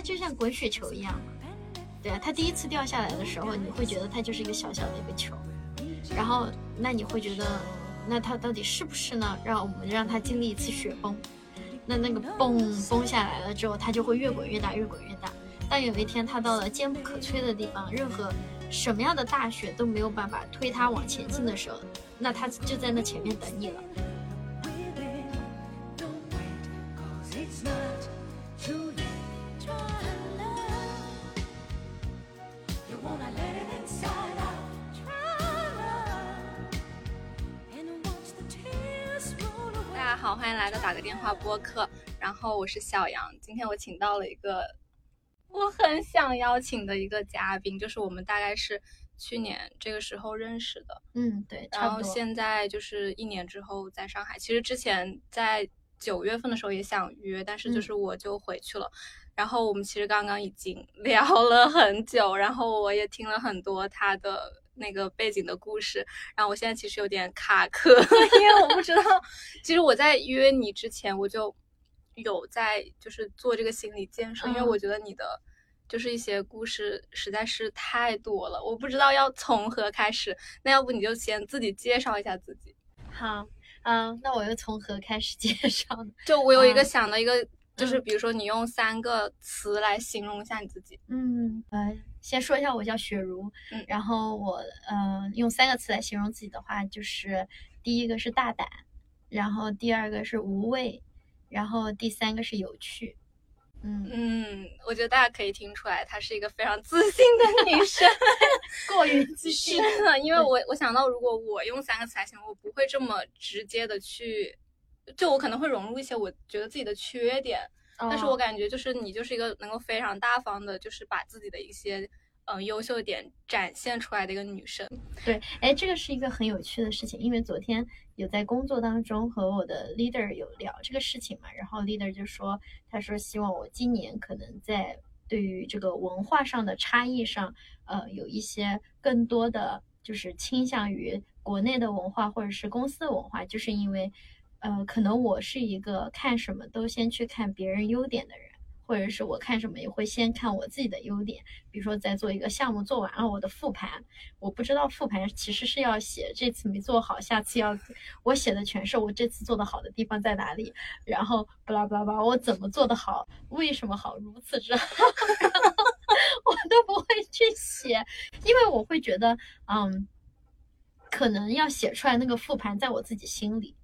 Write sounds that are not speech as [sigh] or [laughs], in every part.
它就像滚雪球一样。对啊，它第一次掉下来的时候，你会觉得它就是一个小小的一个球，然后那你会觉得，那它到底是不是呢？让我们让它经历一次雪崩，那那个崩崩下来了之后，它就会越滚越大，越滚越大。当有一天它到了坚不可摧的地方，任何什么样的大雪都没有办法推它往前进的时候，那它就在那前面等你了。播客。然后我是小杨，今天我请到了一个我很想邀请的一个嘉宾，就是我们大概是去年这个时候认识的，嗯，对，然后。现在就是一年之后在上海。其实之前在九月份的时候也想约，但是就嗯是我就回去了。然后我们其实刚刚已经 [laughs] 聊了很久，然后我也听了很多他的那个背景的故事，然后我现在其实有点卡壳，[laughs] 因为我不知道，其实我在约你之前我就有在就是做这个心理建设，因为嗯我觉得你的就是一些故事实在是太多了，我不知道要从何开始。那要不你就先自己介绍一下自己。好，嗯，那我又从何开始介绍呢？就我有一个嗯想到一个，就是嗯比如说你用三个词来形容一下你自己。嗯，呃，先说一下，我叫雪茹，嗯然后我呃用三个词来形容自己的话，就是第一个是大胆，然后第二个是无畏，然后第三个是有趣。嗯，嗯，我觉得大家可以听出来，她是一个非常自信的女生。[laughs] 过于自 [laughs] 是信。的，因为我我想到，如果我用三个词来形容，我不会这么直接的去，就我可能会融入一些我觉得自己的缺点，但是我哦感觉就是你就是一个能够非常大方的，就是把自己的一些嗯、呃优秀点展现出来的一个女生。对，哎，这个是一个很有趣的事情，因为昨天有在工作当中和我的 leader 有聊这个事情嘛，然后 leader 就说，他说希望我今年可能在对于这个文化上的差异上，呃，有一些更多的就是倾向于国内的文化或者是公司的文化，就是因为，呃，可能我是一个看什么都先去看别人优点的人。或者是我看什么也会先看我自己的优点，比如说在做一个项目做完了我的复盘，我不知道复盘其实是要写这次没做好，下次要我写的全是我这次做的好的地方在哪里，然后巴拉巴拉巴我怎么做的好，为什么好，如此之好，[laughs] 我都不会去写，因为我会觉得，嗯，可能要写出来那个复盘在我自己心里。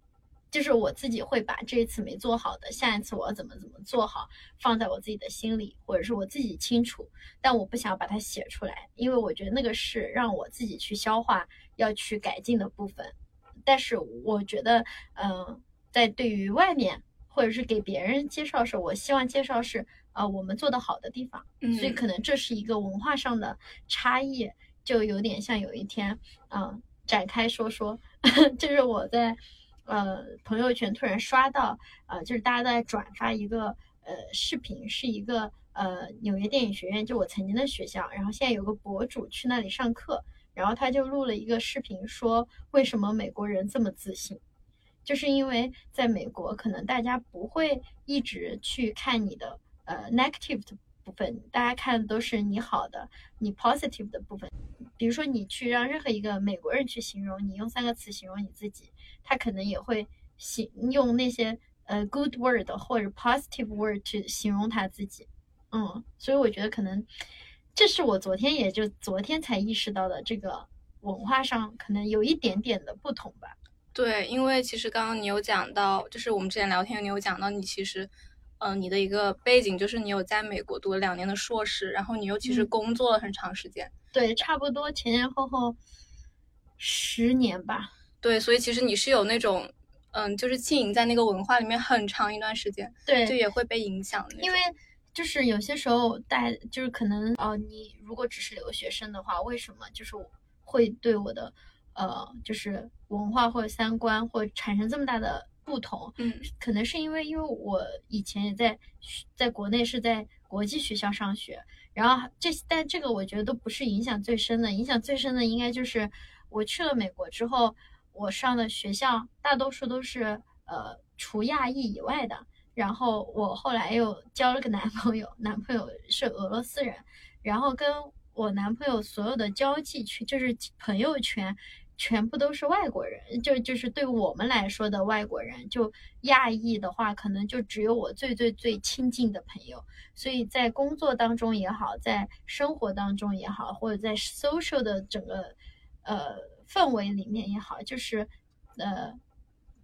就是我自己会把这一次没做好的，下一次我要怎么怎么做好，放在我自己的心里，或者是我自己清楚，但我不想把它写出来，因为我觉得那个是让我自己去消化、要去改进的部分。但是我觉得，嗯、在对于外面或者是给别人介绍的时候，我希望介绍是呃我们做的好的地方，嗯所以可能这是一个文化上的差异，就有点像有一天，嗯、展开说说，[laughs] 就是我在。呃，朋友圈突然刷到，呃，就是大家都在转发一个呃视频，是一个呃纽约电影学院，就我曾经的学校，然后现在有个博主去那里上课，然后他就录了一个视频，说为什么美国人这么自信，就是因为在美国，可能大家不会一直去看你的呃 negative 的部分，大家看的都是你好的，你 positive 的部分。比如说，你去让任何一个美国人去形容你，用三个词形容你自己，他可能也会形用那些呃 good word 或者 positive word 去形容他自己。嗯，所以我觉得可能这是我昨天也就昨天才意识到的，这个文化上可能有一点点的不同吧。对，因为其实刚刚你有讲到，就是我们之前聊天，你有讲到你其实，嗯、你的一个背景就是你有在美国读了两年的硕士，然后你又其实嗯工作了很长时间。对，差不多前前后后十年吧。对，所以其实你是有那种，嗯，就是浸淫在那个文化里面很长一段时间，对，就也会被影响的。因为就是有些时候带就是可能呃，你如果只是留学生的话，为什么就是我会对我的呃就是文化或者三观会产生这么大的不同？嗯可能是因为因为我以前也在在国内是在国际学校上学，然后这但这个我觉得都不是影响最深的，影响最深的应该就是我去了美国之后，我上的学校大多数都是呃除亚裔以外的。然后我后来又交了个男朋友，男朋友是俄罗斯人，然后跟我男朋友所有的交际圈就是朋友圈。全部都是外国人，就就是对我们来说的外国人，就亚裔的话，可能就只有我最最最亲近的朋友。所以在工作当中也好，在生活当中也好，或者在 social 的整个呃氛围里面也好，就是呃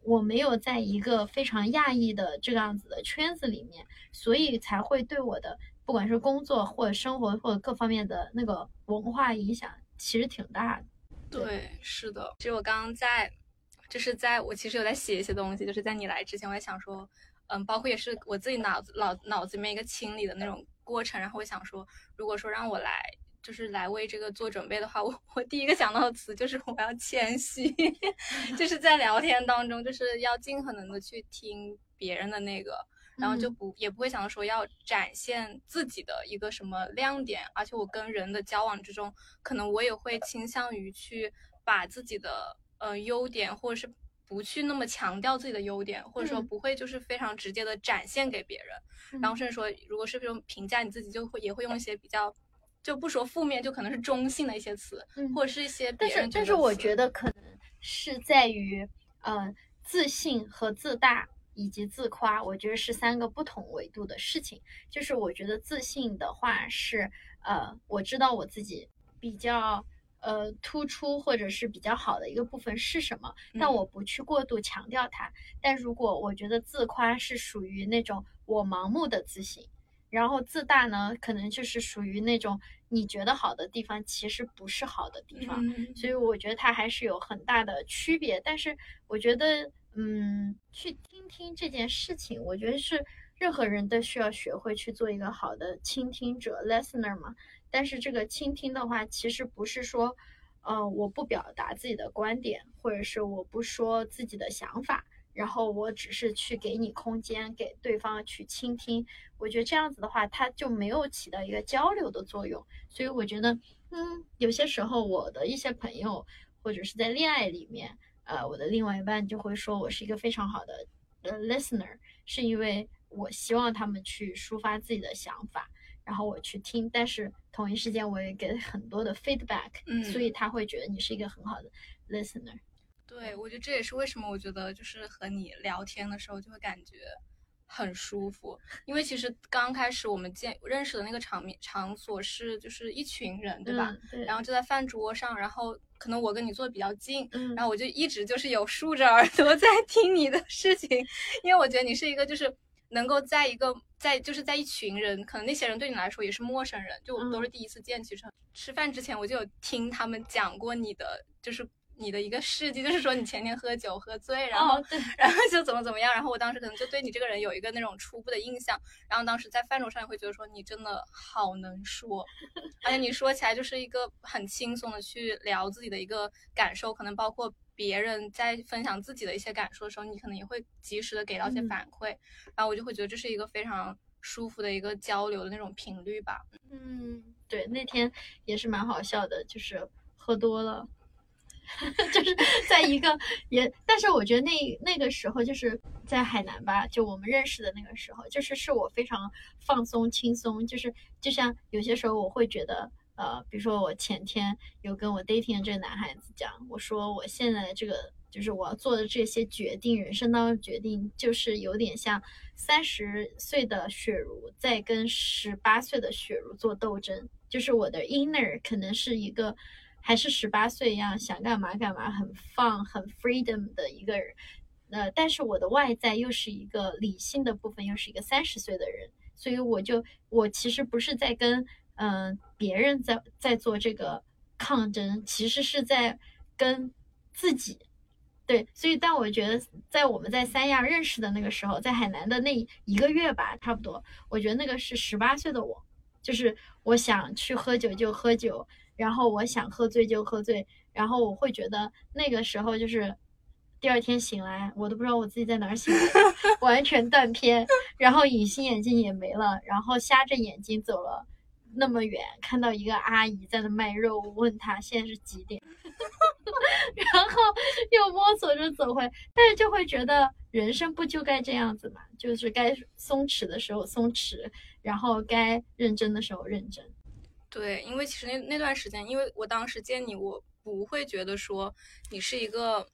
我没有在一个非常亚裔的这个样子的圈子里面，所以才会对我的不管是工作或者生活或者各方面的那个文化影响，其实挺大的。对，是的。其实我刚刚在，就是在我其实有在写一些东西，就是在你来之前，我也想说，嗯，包括也是我自己脑子脑脑子里面一个清理的那种过程。然后我想说，如果说让我来，就是来为这个做准备的话，我我第一个想到的词就是我要谦虚，[laughs] 就是在聊天当中，就是要尽可能的去听别人的那个。然后就不也不会想到说要展现自己的一个什么亮点，而且我跟人的交往之中，可能我也会倾向于去把自己的呃优点，或者是不去那么强调自己的优点，或者说不会就是非常直接的展现给别人。然后甚至说，如果是这种评价你自己，就会也会用一些比较就不说负面，就可能是中性的一些词，或者是一些别人。但是但是我觉得可能是在于呃自信和自大。以及自夸，我觉得是三个不同维度的事情。就是我觉得自信的话是，呃，我知道我自己比较呃突出或者是比较好的一个部分是什么，但我不去过度强调它。但如果我觉得自夸是属于那种我盲目的自信，然后自大呢，可能就是属于那种你觉得好的地方其实不是好的地方。所以我觉得它还是有很大的区别。但是我觉得。嗯，去听听这件事情，我觉得是任何人都需要学会去做一个好的倾听者 （listener） 嘛。但是这个倾听的话，其实不是说，呃，我不表达自己的观点，或者是我不说自己的想法，然后我只是去给你空间，给对方去倾听。我觉得这样子的话，它就没有起到一个交流的作用。所以我觉得，嗯，有些时候我的一些朋友，或者是在恋爱里面。呃，我的另外一半就会说我是一个非常好的呃 listener，是因为我希望他们去抒发自己的想法，然后我去听，但是同一时间我也给很多的 feedback，嗯，所以他会觉得你是一个很好的 listener。对，我觉得这也是为什么我觉得就是和你聊天的时候就会感觉。很舒服，因为其实刚开始我们见认识的那个场面场所是就是一群人，对吧？对。然后就在饭桌上，然后可能我跟你坐的比较近，嗯。然后我就一直就是有竖着耳朵 [laughs] 在听你的事情，因为我觉得你是一个就是能够在一个在就是在一群人，可能那些人对你来说也是陌生人，就我们都是第一次见。其实吃饭之前我就有听他们讲过你的就是。你的一个事迹，就是说你前天喝酒喝醉，然后，然后就怎么怎么样，然后我当时可能就对你这个人有一个那种初步的印象，然后当时在饭桌上也会觉得说你真的好能说，而且你说起来就是一个很轻松的去聊自己的一个感受，可能包括别人在分享自己的一些感受的时候，你可能也会及时的给到一些反馈，然后我就会觉得这是一个非常舒服的一个交流的那种频率吧。嗯，对，那天也是蛮好笑的，就是喝多了。[laughs] 就是在一个也，但是我觉得那那个时候就是在海南吧，就我们认识的那个时候，就是是我非常放松轻松，就是就像有些时候我会觉得，呃，比如说我前天有跟我 dating 的这个男孩子讲，我说我现在这个就是我要做的这些决定，人生当中决定，就是有点像三十岁的雪茹在跟十八岁的雪茹做斗争，就是我的 inner 可能是一个。还是十八岁一样想干嘛干嘛，很放很 freedom 的一个人，呃，但是我的外在又是一个理性的部分，又是一个三十岁的人，所以我就我其实不是在跟嗯别人在在做这个抗争，其实是在跟自己，对，所以但我觉得在我们在三亚认识的那个时候，在海南的那一个月吧，差不多，我觉得那个是十八岁的我，就是我想去喝酒就喝酒。然后我想喝醉就喝醉，然后我会觉得那个时候就是第二天醒来，我都不知道我自己在哪儿醒来，[laughs] 完全断片，然后隐形眼镜也没了，然后瞎着眼睛走了那么远，看到一个阿姨在那卖肉，我问她现在是几点，[laughs] 然后又摸索着走回，但是就会觉得人生不就该这样子嘛？就是该松弛的时候松弛，然后该认真的时候认真。对，因为其实那那段时间，因为我当时见你，我不会觉得说你是一个。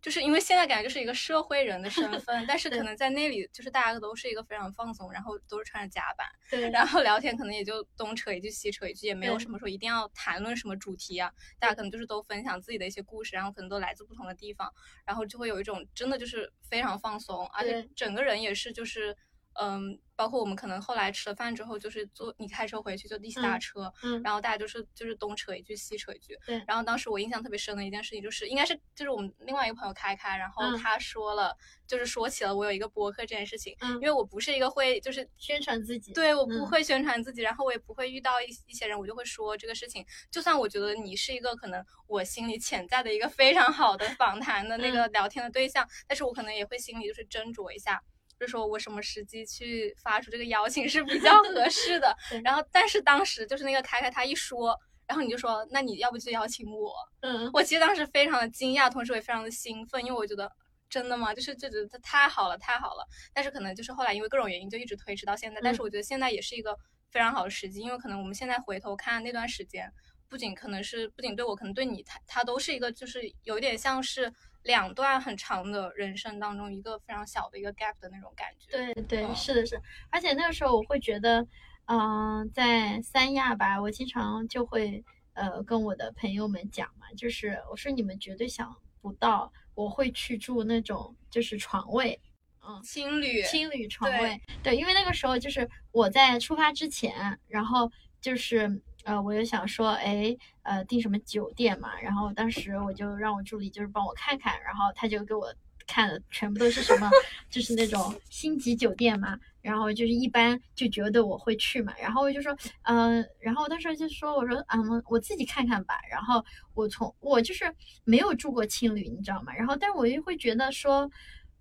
就是因为现在感觉就是一个社会人的身份，但是可能在那里就是大家都是一个非常放松，然后都是穿着夹板，对，然后聊天可能也就东扯一句西扯一句，也没有什么说一定要谈论什么主题啊，大家可能就是都分享自己的一些故事，然后可能都来自不同的地方，然后就会有一种真的就是非常放松，而且整个人也是就是。嗯，包括我们可能后来吃了饭之后，就是坐你开车回去就一起打车，嗯，然后大家就是就是东扯一句西扯一句，对。然后当时我印象特别深的一件事情就是，应该是就是我们另外一个朋友开开，然后他说了，就是说起了我有一个博客这件事情，嗯，因为我不是一个会就是宣传自己，对我不会宣传自己，然后我也不会遇到一一些人，我就会说这个事情，就算我觉得你是一个可能我心里潜在的一个非常好的访谈的那个聊天的对象，但是我可能也会心里就是斟酌一下。就说我什么时机去发出这个邀请是比较 [laughs] 合适的，然后但是当时就是那个开开他一说，然后你就说那你要不就邀请我？嗯，我其实当时非常的惊讶，同时我也非常的兴奋，因为我觉得真的吗？就是这觉得太好了，太好了。但是可能就是后来因为各种原因就一直推迟到现在，但是我觉得现在也是一个非常好的时机，因为可能我们现在回头看那段时间，不仅可能是不仅对我，可能对你，他他都是一个就是有点像是。两段很长的人生当中，一个非常小的一个 gap 的那种感觉。对对，是的是。而且那个时候我会觉得，嗯，在三亚吧，我经常就会呃跟我的朋友们讲嘛，就是我说你们绝对想不到我会去住那种就是床位，嗯，青旅，青旅床位。对，因为那个时候就是我在出发之前，然后就是。呃，我就想说，哎，呃，订什么酒店嘛？然后当时我就让我助理就是帮我看看，然后他就给我看的全部都是什么，[laughs] 就是那种星级酒店嘛。然后就是一般就觉得我会去嘛。然后我就说，嗯，然后我当时就说，我说，嗯，我自己看看吧。然后我从我就是没有住过青旅，你知道吗？然后但是我又会觉得说。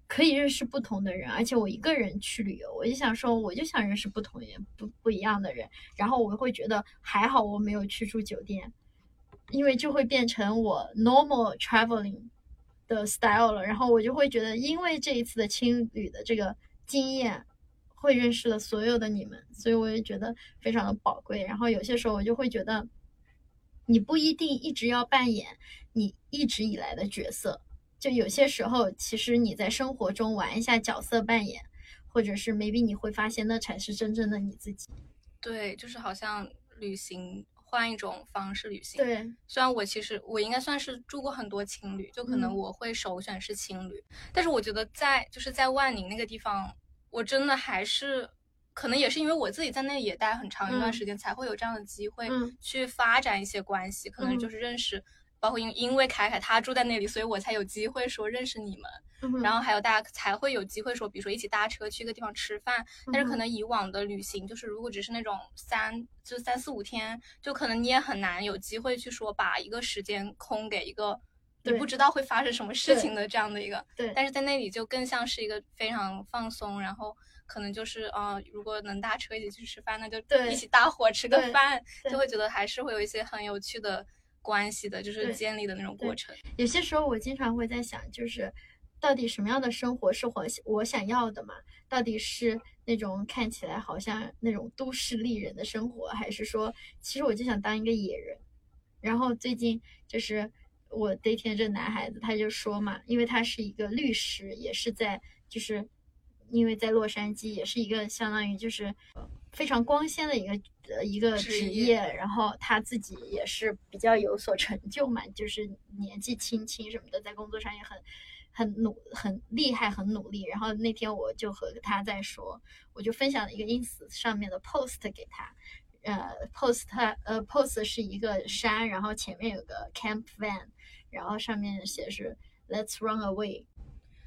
可以认识不同的人，而且我一个人去旅游，我就想说，我就想认识不同人，不不一样的人。然后我会觉得还好我没有去住酒店，因为就会变成我 normal traveling 的 style 了。然后我就会觉得，因为这一次的青旅的这个经验，会认识了所有的你们，所以我也觉得非常的宝贵。然后有些时候我就会觉得，你不一定一直要扮演你一直以来的角色。就有些时候，其实你在生活中玩一下角色扮演，或者是 maybe 你会发现那才是真正的你自己。对，就是好像旅行换一种方式旅行。对，虽然我其实我应该算是住过很多青旅，就可能我会首选是青旅，但是我觉得在就是在万宁那个地方，我真的还是可能也是因为我自己在那也待很长一段时间，才会有这样的机会去发展一些关系，可能就是认识。包括因因为凯凯他住在那里，所以我才有机会说认识你们，然后还有大家才会有机会说，比如说一起搭车去一个地方吃饭。但是可能以往的旅行，就是如果只是那种三就三四五天，就可能你也很难有机会去说把一个时间空给一个你不知道会发生什么事情的这样的一个。对。但是在那里就更像是一个非常放松，然后可能就是呃，如果能搭车一起去吃饭，那就一起搭伙吃个饭，就会觉得还是会有一些很有趣的。关系的，就是建立的那种过程。有些时候，我经常会在想，就是到底什么样的生活是我我想要的嘛？到底是那种看起来好像那种都市丽人的生活，还是说，其实我就想当一个野人？然后最近就是我 dating 这男孩子，他就说嘛，因为他是一个律师，也是在就是因为在洛杉矶，也是一个相当于就是非常光鲜的一个。的一个职业，然后他自己也是比较有所成就嘛，就是年纪轻轻什么的，在工作上也很很努很厉害，很努力。然后那天我就和他在说，我就分享了一个 ins 上面的 post 给他，呃，post 呃 post 是一个山，然后前面有个 camp van，然后上面写是 let's run away。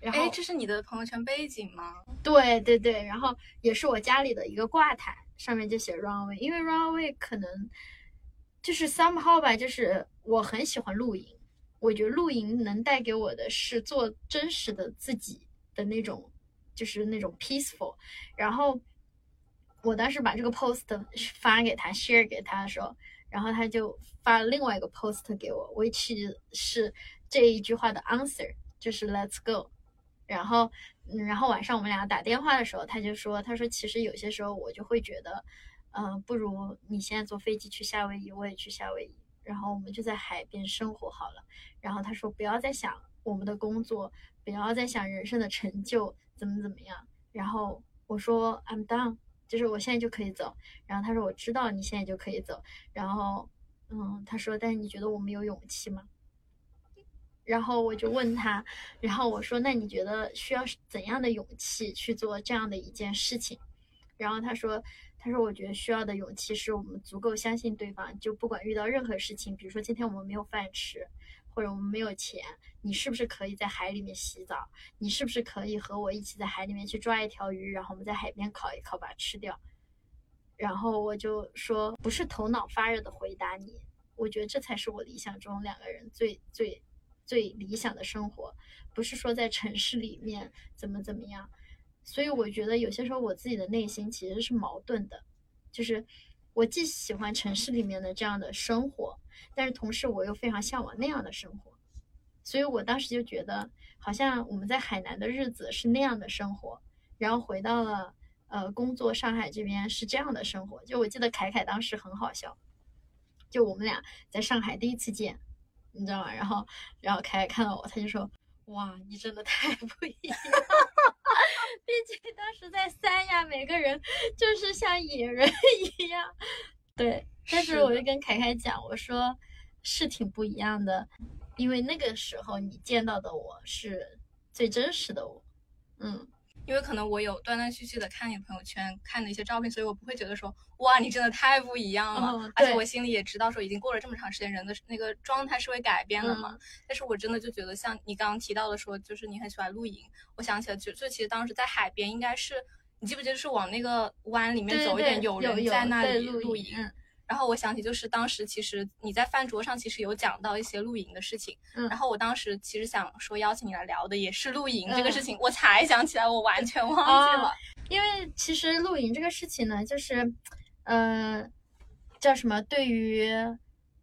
然后，哎，这是你的朋友圈背景吗？对对对，然后也是我家里的一个挂毯。上面就写 runway，因为 runway 可能就是 somehow 吧，就是我很喜欢露营，我觉得露营能带给我的是做真实的自己的那种，就是那种 peaceful。然后我当时把这个 post 发给他，share 给他的时候，然后他就发了另外一个 post 给我，which 是这一句话的 answer，就是 Let's go。然后，嗯，然后晚上我们俩打电话的时候，他就说，他说其实有些时候我就会觉得，嗯，不如你现在坐飞机去夏威夷，我也去夏威夷，然后我们就在海边生活好了。然后他说不要再想我们的工作，不要再想人生的成就怎么怎么样。然后我说 I'm done，就是我现在就可以走。然后他说我知道你现在就可以走。然后，嗯，他说但是你觉得我们有勇气吗？然后我就问他，然后我说：“那你觉得需要怎样的勇气去做这样的一件事情？”然后他说：“他说我觉得需要的勇气是我们足够相信对方，就不管遇到任何事情，比如说今天我们没有饭吃，或者我们没有钱，你是不是可以在海里面洗澡？你是不是可以和我一起在海里面去抓一条鱼，然后我们在海边烤一烤，把它吃掉？”然后我就说：“不是头脑发热的回答你，我觉得这才是我理想中两个人最最。”最理想的生活，不是说在城市里面怎么怎么样，所以我觉得有些时候我自己的内心其实是矛盾的，就是我既喜欢城市里面的这样的生活，但是同时我又非常向往那样的生活，所以我当时就觉得好像我们在海南的日子是那样的生活，然后回到了呃工作上海这边是这样的生活。就我记得凯凯当时很好笑，就我们俩在上海第一次见。你知道吗？然后，然后凯凯看到我，他就说：“哇，你真的太不一样！[laughs] 毕竟当时在三亚，每个人就是像野人一样。”对，但是我就跟凯凯讲，我说是挺不一样的，因为那个时候你见到的我是最真实的我。嗯。因为可能我有断断续续的看你朋友圈看的一些照片，所以我不会觉得说哇，你真的太不一样了。而且我心里也知道说，已经过了这么长时间，人的那个状态是会改变的嘛。但是我真的就觉得，像你刚刚提到的说，就是你很喜欢露营。我想起来，就就其实当时在海边，应该是你记不记得是往那个湾里面走一点，有人在那里露营。然后我想起，就是当时其实你在饭桌上其实有讲到一些露营的事情，嗯，然后我当时其实想说邀请你来聊的也是露营这个事情，我才想起来，我完全忘记了。因为其实露营这个事情呢，就是，呃，叫什么？对于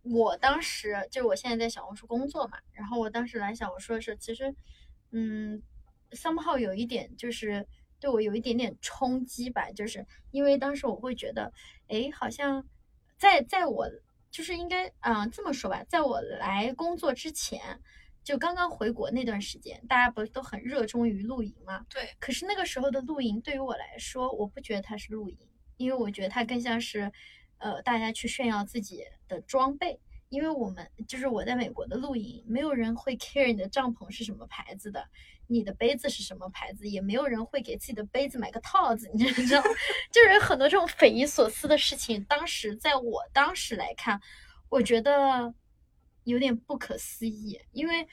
我当时，就是我现在在小红书工作嘛，然后我当时来想，我说的是，其实，嗯，somehow 有一点就是对我有一点点冲击吧，就是因为当时我会觉得，哎，好像。在在我就是应该嗯这么说吧，在我来工作之前，就刚刚回国那段时间，大家不是都很热衷于露营吗？对。可是那个时候的露营对于我来说，我不觉得它是露营，因为我觉得它更像是，呃，大家去炫耀自己的装备。因为我们就是我在美国的露营，没有人会 care 你的帐篷是什么牌子的。你的杯子是什么牌子？也没有人会给自己的杯子买个套子，你知道？[laughs] 就是很多这种匪夷所思的事情。当时在我当时来看，我觉得有点不可思议，因为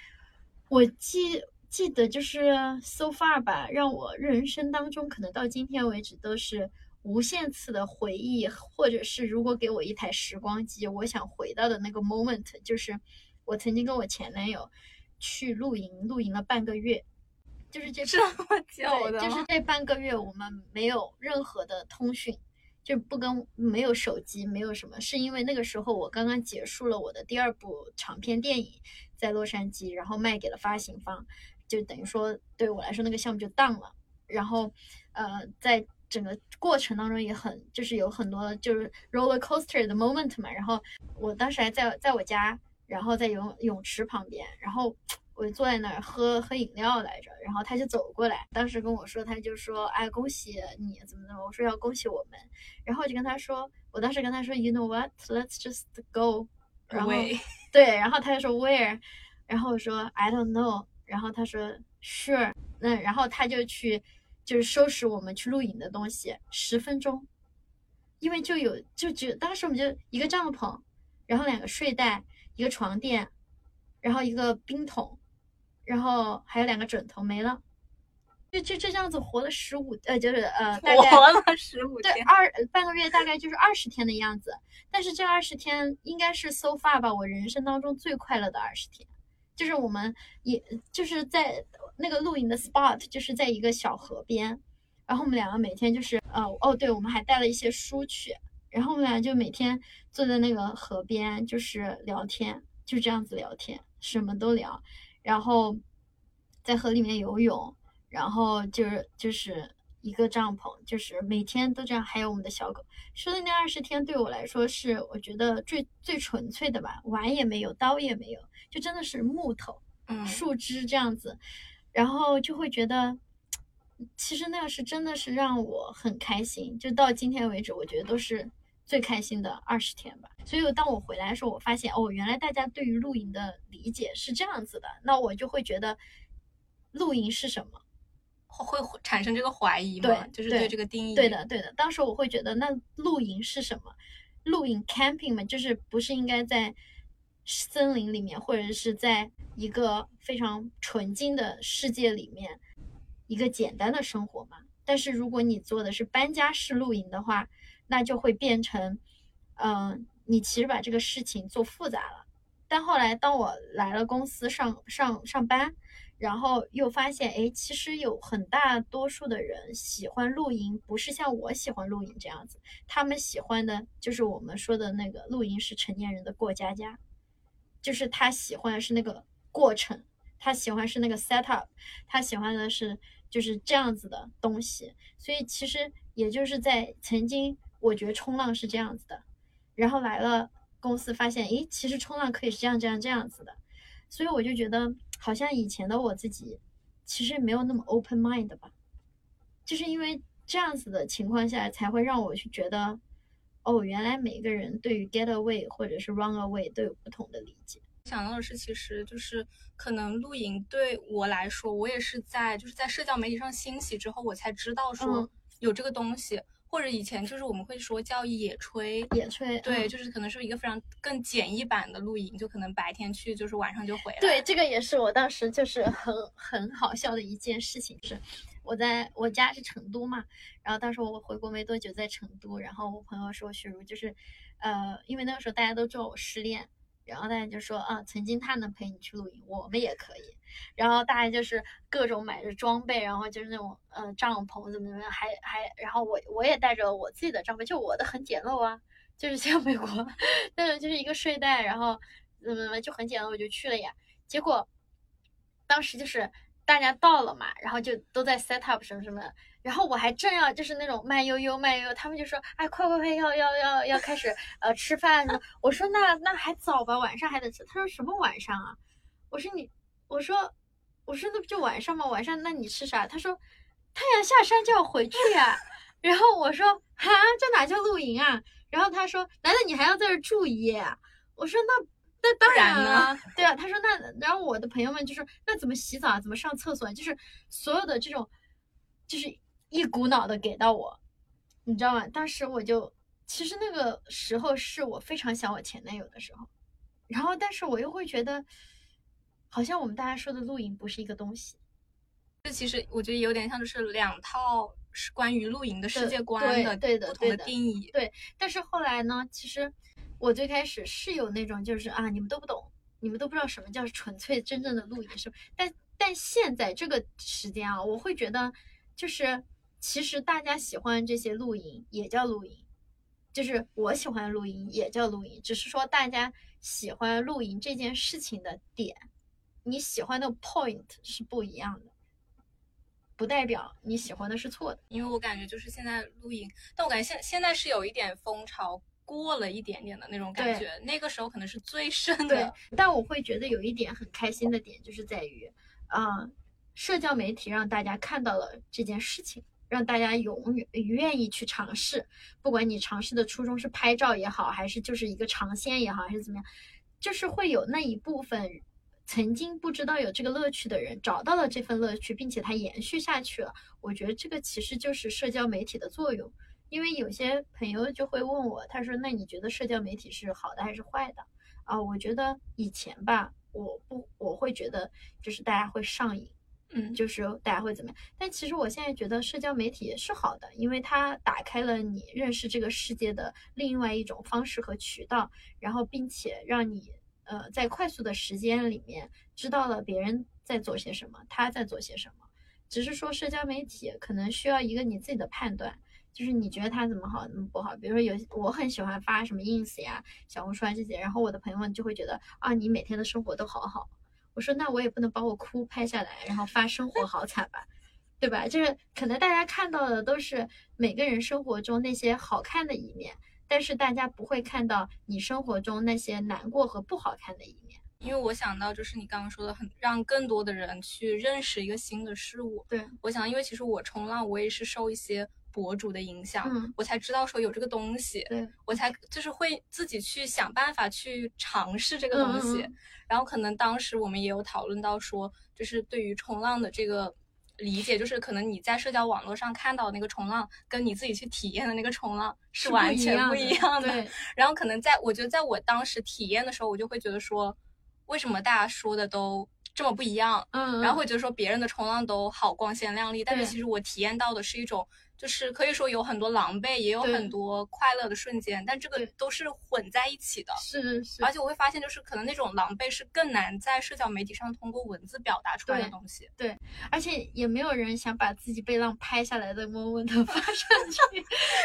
我记记得就是 so far 吧，让我人生当中可能到今天为止都是无限次的回忆，或者是如果给我一台时光机，我想回到的那个 moment，就是我曾经跟我前男友去露营，露营了半个月。就是这这么久的，就是这半个月我们没有任何的通讯，就不跟没有手机，没有什么，是因为那个时候我刚刚结束了我的第二部长片电影，在洛杉矶，然后卖给了发行方，就等于说对我来说那个项目就当了。然后，呃，在整个过程当中也很就是有很多就是 roller coaster 的 moment 嘛。然后我当时还在在我家，然后在泳泳池旁边，然后。我就坐在那儿喝喝饮料来着，然后他就走过来，当时跟我说，他就说：“哎，恭喜你，怎么怎么？”我说：“要恭喜我们。”然后我就跟他说：“我当时跟他说，You know what? Let's just go。”然后 [laughs] 对，然后他就说 Where？然后我说 I don't know。然后他说 Sure。那然后他就去就是收拾我们去露营的东西，十分钟，因为就有就只当时我们就一个帐篷，然后两个睡袋，一个床垫，然后一个冰桶。然后还有两个枕头没了，就就就这样子活了十五呃，就是呃，大概活了十五对二半个月，大概就是二十天的样子。但是这二十天应该是 so far 吧，我人生当中最快乐的二十天，就是我们也就是在那个露营的 spot，就是在一个小河边，然后我们两个每天就是呃哦，对，我们还带了一些书去。然后我们俩就每天坐在那个河边，就是聊天，就这样子聊天，什么都聊，然后在河里面游泳，然后就是就是一个帐篷，就是每天都这样。还有我们的小狗，说的那二十天对我来说是我觉得最最纯粹的吧，碗也没有，刀也没有，就真的是木头、嗯树枝这样子，然后就会觉得。其实那个是真的是让我很开心，就到今天为止，我觉得都是最开心的二十天吧。所以当我回来的时候，我发现哦，原来大家对于露营的理解是这样子的，那我就会觉得露营是什么？会会产生这个怀疑吗？对就是对这个定义。对的，对的。当时我会觉得，那露营是什么？露营 camping 嘛，就是不是应该在森林里面，或者是在一个非常纯净的世界里面，一个简单的生活嘛？但是如果你做的是搬家式露营的话，那就会变成，嗯、你其实把这个事情做复杂了。但后来当我来了公司上上上班，然后又发现，哎，其实有很大多数的人喜欢露营，不是像我喜欢露营这样子，他们喜欢的就是我们说的那个露营是成年人的过家家，就是他喜欢是那个过程，他喜欢是那个 set up，他喜欢的是就是这样子的东西，所以其实也就是在曾经，我觉得冲浪是这样子的，然后来了公司发现，诶，其实冲浪可以是这样这样这样子的，所以我就觉得好像以前的我自己其实没有那么 open mind 吧，就是因为这样子的情况下，才会让我去觉得，哦，原来每个人对于 get away 或者是 run away 都有不同的理解。想到的是，其实就是可能露营对我来说，我也是在就是在社交媒体上兴起之后，我才知道说嗯有这个东西，或者以前就是我们会说叫野炊，野炊，对，嗯就是可能是一个非常更简易版的露营，就可能白天去，就是晚上就回来。对，这个也是我当时就是很很好笑的一件事情，是我在我家是成都嘛，然后当时我回国没多久在成都，然后我朋友说雪茹就是，呃，因为那个时候大家都知道我失恋，然后大家就说啊，曾经他能陪你去露营，我们也可以，然后大家就是各种买着装备，然后就是那种呃帐篷怎么怎么样，还还，然后我我也带着我自己的帐篷，就我的很简陋啊，就是像美国，[laughs] 那种就是一个睡袋，然后怎么怎么就很简陋，我就去了呀。结果当时就是大家到了嘛，然后就都在 set up 什么什么，然后我还正要就是那种慢悠悠慢悠悠，他们就说哎快快快要要要要开始呃吃饭，我说那那还早吧，晚上还得吃。他说什么晚上啊？我说你我说我说那不就晚上吗？晚上那你吃啥？他说太阳下山就要回去呀、[laughs] 然后我说哈这哪叫露营啊？然后他说难道你还要在这住一夜啊？我说那。那当然了，[laughs] 对啊，他说那，然后我的朋友们就说那怎么洗澡啊，怎么上厕所啊，就是所有的这种，就是一股脑的给到我，你知道吗？当时我就其实那个时候是我非常想我前男友的时候，然后但是我又会觉得，好像我们大家说的露营不是一个东西，这其实我觉得有点像就是两套是关于露营的世界观的对对的不同的对的定义。但是后来呢，其实我最开始是有那种就是啊，你们都不懂，你们都不知道什么叫纯粹真正的露营是，但但现在这个时间啊，我会觉得就是其实大家喜欢这些露营也叫露营，就是我喜欢露营也叫露营，只是说大家喜欢露营这件事情的点，你喜欢的 point 是不一样的，不代表你喜欢的是错的。因为我感觉就是现在露营，但我感觉现现在是有一点风潮过了一点点的那种感觉，那个时候可能是最盛对的。，但我会觉得有一点很开心的点，就是在于，啊、社交媒体让大家看到了这件事情，让大家永远愿意去尝试，不管你尝试的初衷是拍照也好，还是就是一个尝鲜也好，还是怎么样，就是会有那一部分曾经不知道有这个乐趣的人找到了这份乐趣，并且它延续下去了。我觉得这个其实就是社交媒体的作用。因为有些朋友就会问我，他说：“那你觉得社交媒体是好的还是坏的？”啊，我觉得以前吧，我不我会觉得就是大家会上瘾，嗯，就是大家会怎么样。但其实我现在觉得社交媒体也是好的，因为它打开了你认识这个世界的另外一种方式和渠道，然后并且让你呃在快速的时间里面知道了别人在做些什么，他在做些什么。只是说社交媒体可能需要一个你自己的判断，就是你觉得他怎么好，怎么不好？比如说有我很喜欢发什么 ins 呀、小红书啊这些，然后我的朋友们就会觉得啊，你每天的生活都好好。我说那我也不能把我哭拍下来，然后发生活好惨吧，对吧？就是可能大家看到的都是每个人生活中那些好看的一面，但是大家不会看到你生活中那些难过和不好看的一面。因为我想到，就是你刚刚说的，很让更多的人去认识一个新的事物。对，我想，因为其实我冲浪，我也是受一些博主的影响，嗯我才知道说有这个东西，我才就是会自己去想办法去尝试这个东西。然后可能当时我们也有讨论到说，就是对于冲浪的这个理解，就是可能你在社交网络上看到那个冲浪，跟你自己去体验的那个冲浪是完全不一样的样的。然后可能在我觉得在我当时体验的时候，我就会觉得说，为什么大家说的都这么不一样？嗯，然后会觉得说别人的冲浪都好光鲜亮丽，但是其实我体验到的是一种，就是可以说有很多狼狈，也有很多快乐的瞬间，但这个都是混在一起的。是是而，且我会发现，就是可能那种狼狈是更难在社交媒体上通过文字表达出来的东西。对而且也没有人想把自己被浪拍下来的 moment [laughs] 发上去。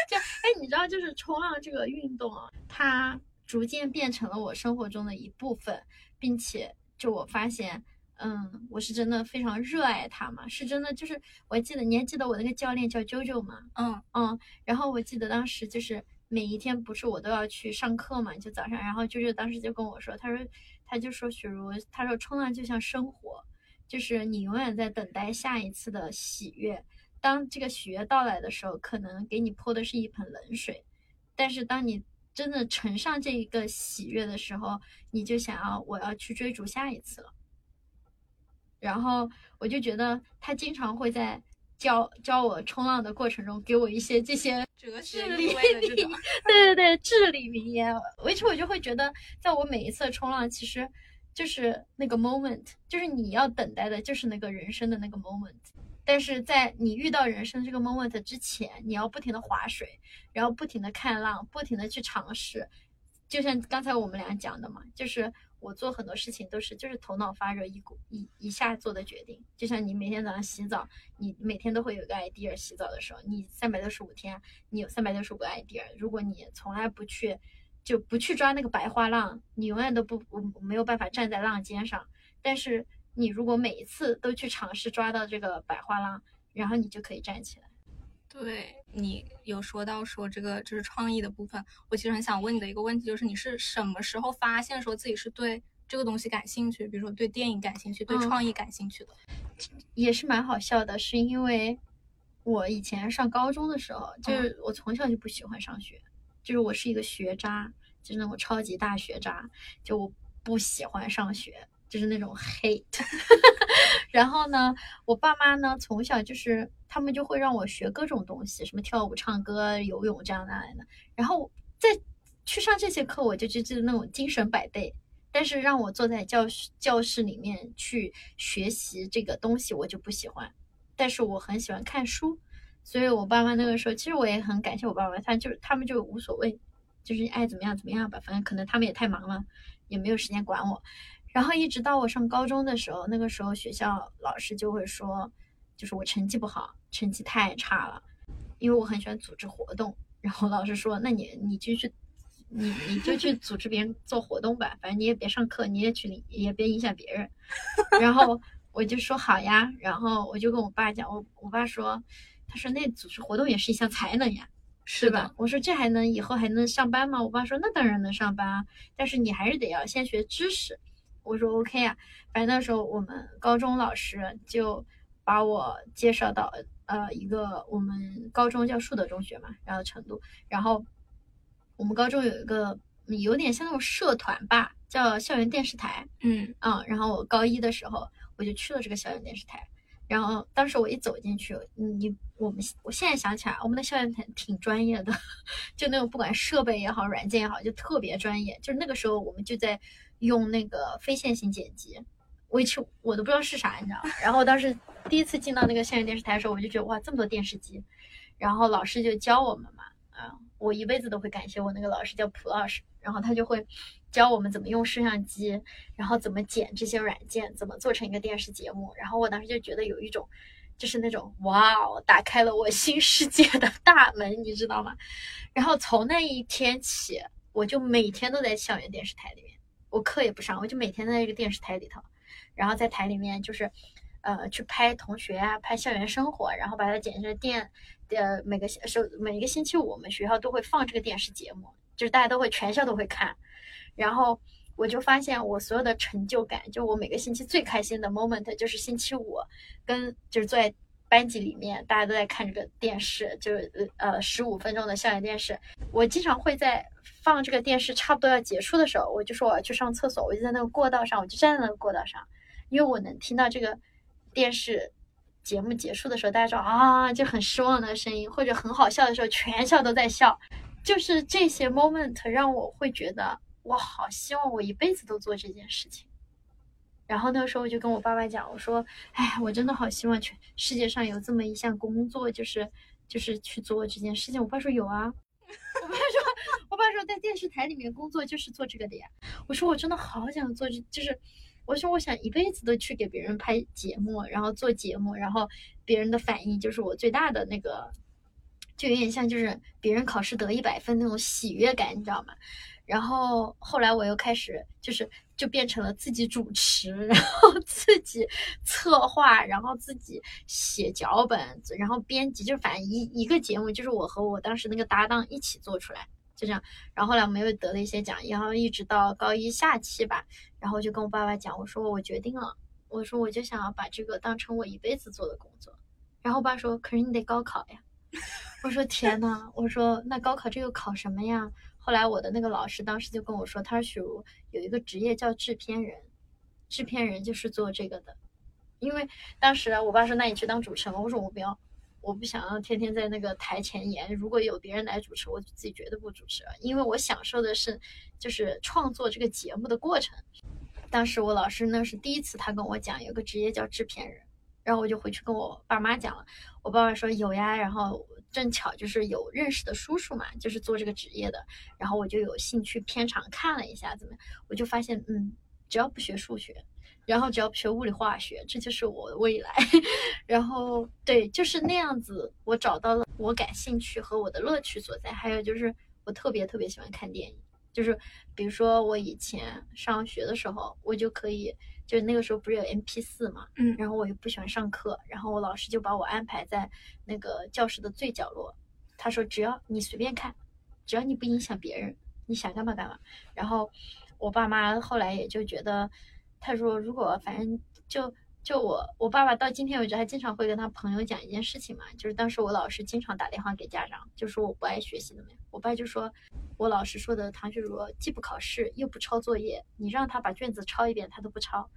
就哎，你知道，就是冲浪这个运动啊，它逐渐变成了我生活中的一部分，并且就我发现。嗯，我是真的非常热爱它嘛，是真的，就是我还记得，你还记得我那个教练叫 JoJo 吗？嗯嗯，然后我记得当时就是每一天不是我都要去上课嘛，就早上，然后就是当时就跟我说，他说他就说许茹，他说冲浪就像生活，就是你永远在等待下一次的喜悦，当这个喜悦到来的时候，可能给你泼的是一盆冷水，但是当你真的乘上这一个喜悦的时候，你就想要我要去追逐下一次了。然后我就觉得他经常会在教教我冲浪的过程中给我一些这些哲理 [laughs] 对对对，至理名言。而且我就会觉得，在我每一次冲浪，其实就是那个 moment，就是你要等待的，就是那个人生的那个 moment。但是在你遇到人生这个 moment 之前，你要不停的划水，然后不停的看浪，不停的去尝试。就像刚才我们俩讲的嘛，就是我做很多事情都是就是头脑发热一股一一下做的决定。就像你每天早上洗澡，你每天都会有个 idea，洗澡的时候，你三百六十五天，你有三百六十五个 idea。如果你从来不去就不去抓那个白花浪，你永远都不不没有办法站在浪尖上。但是你如果每一次都去尝试抓到这个白花浪，然后你就可以站起来。对你有说到说这个就是创意的部分，我其实很想问你的一个问题就是你是什么时候发现说自己是对这个东西感兴趣，比如说对电影感兴趣，对嗯创意感兴趣的？也是蛮好笑的，是因为我以前上高中的时候，就是我从小就不喜欢上学，就是我是一个学渣，就是那种超级大学渣，就我不喜欢上学，就是那种 hate。[laughs] 然后呢，我爸妈呢从小就是他们就会让我学各种东西，什么跳舞、唱歌、游泳这样那样的。然后在去上这些课，我就就是那种精神百倍。但是让我坐在教室教室里面去学习这个东西，我就不喜欢。但是我很喜欢看书，所以我爸妈那个时候，其实我也很感谢我爸妈，他就他们就无所谓，就是爱怎么样怎么样吧，反正可能他们也太忙了，也没有时间管我。然后一直到我上高中的时候，那个时候学校老师就会说，就是我成绩不好，成绩太差了，因为我很喜欢组织活动。然后老师说，那你你就去，你你就去组织别人做活动吧，反正你也别上课，你也去也别影响别人。然后我就说好呀，然后我就跟我爸讲，我我爸说，他说那组织活动也是一项才能呀。是吧？？我说这还能以后还能上班吗？我爸说那当然能上班啊，但是你还是得要先学知识。我说 OK 啊，反正那时候我们高中老师就把我介绍到呃一个我们高中叫树德中学嘛，然后成都，然后我们高中有一个嗯有点像那种社团吧，叫校园电视台，嗯。嗯，然后我高一的时候我就去了这个校园电视台，然后当时我一走进去，你我们我现在想起来，我们的校园台挺专业的，[laughs] 就那种不管设备也好，软件也好，就特别专业。就是那个时候我们就在用那个非线性剪辑，我一去我都不知道是啥，你知道吗？然后我当时第一次进到那个校园电视台的时候，我就觉得哇，这么多电视机，然后老师就教我们嘛，啊，我一辈子都会感谢我那个老师叫蒲老师，然后他就会教我们怎么用摄像机，然后怎么剪这些软件，怎么做成一个电视节目。然后我当时就觉得有一种就是那种哇哦，打开了我新世界的大门，你知道吗？然后从那一天起，我就每天都在校园电视台里面，我课也不上，我就每天在一个电视台里头，然后在台里面就是，呃，去拍同学啊，拍校园生活，然后把它剪成电，呃，每个星是每个星期五，我们学校都会放这个电视节目，就是大家都会全校都会看，然后我就发现我所有的成就感，就我每个星期最开心的 moment 就是星期五，跟就是坐在班级里面，大家都在看这个电视，就是呃十五分钟的校园电视。我经常会在放这个电视差不多要结束的时候，我就说我要去上厕所，我就在那个过道上，我就站在那个过道上，因为我能听到这个电视。节目结束的时候，大家说啊，就很失望的声音，或者很好笑的时候，全校都在笑。就是这些 moment 让我会觉得，我好希望我一辈子都做这件事情。然后那个时候我就跟我爸爸讲，我说，哎，我真的好希望全世界上有这么一项工作，就是就是去做这件事情。我爸说有啊，我爸说，[laughs] 我爸说在电视台里面工作就是做这个的呀。我说我真的好想做，就是。我说，我想一辈子都去给别人拍节目，然后做节目，然后别人的反应就是我最大的那个，就有点像就是别人考试得一百分那种喜悦感，你知道吗？然后后来我又开始就是就变成了自己主持，[laughs] 然后自己策划，然后自己写脚本，然后编辑，就反正一一个节目就是我和我当时那个搭档一起做出来。就这样，然后后来我们又得了一些奖，然后一直到高一下期吧，然后就跟我爸爸讲，我说我决定了，我说我就想要把这个当成我一辈子做的工作。然后我爸说，可是你得高考呀。[laughs] 我说天呐，我说那高考这个考什么呀？后来我的那个老师当时就跟我说，他说许茹有一个职业叫制片人，制片人就是做这个的。因为当时我爸说，那你去当主持人，我说我不要。我不想要天天在那个台前演，如果有别人来主持，我自己绝对不主持，因为我享受的是就是创作这个节目的过程。当时我老师那是第一次，他跟我讲有个职业叫制片人，然后我就回去跟我爸妈讲了，我爸爸说有呀，然后正巧就是有认识的叔叔嘛，就是做这个职业的，然后我就有兴趣片场看了一下，怎么样，我就发现嗯，只要不学数学。然后只要不学物理化学，这就是我的未来。[laughs] 然后对，就是那样子，我找到了我感兴趣和我的乐趣所在。还有就是我特别特别喜欢看电影，就是比如说我以前上学的时候，我就可以，就那个时候不是有 MP 四嘛，嗯，然后我又不喜欢上课，然后我老师就把我安排在那个教室的最角落，他说只要你随便看，只要你不影响别人，你想干嘛干嘛。然后我爸妈后来也就觉得。他说：“如果反正就就我我爸爸到今天为止还经常会跟他朋友讲一件事情嘛，就是当时我老师经常打电话给家长，就说我不爱学习怎么样。我爸就说，我老师说的唐雪茹既不考试又不抄作业，你让他把卷子抄一遍他都不抄。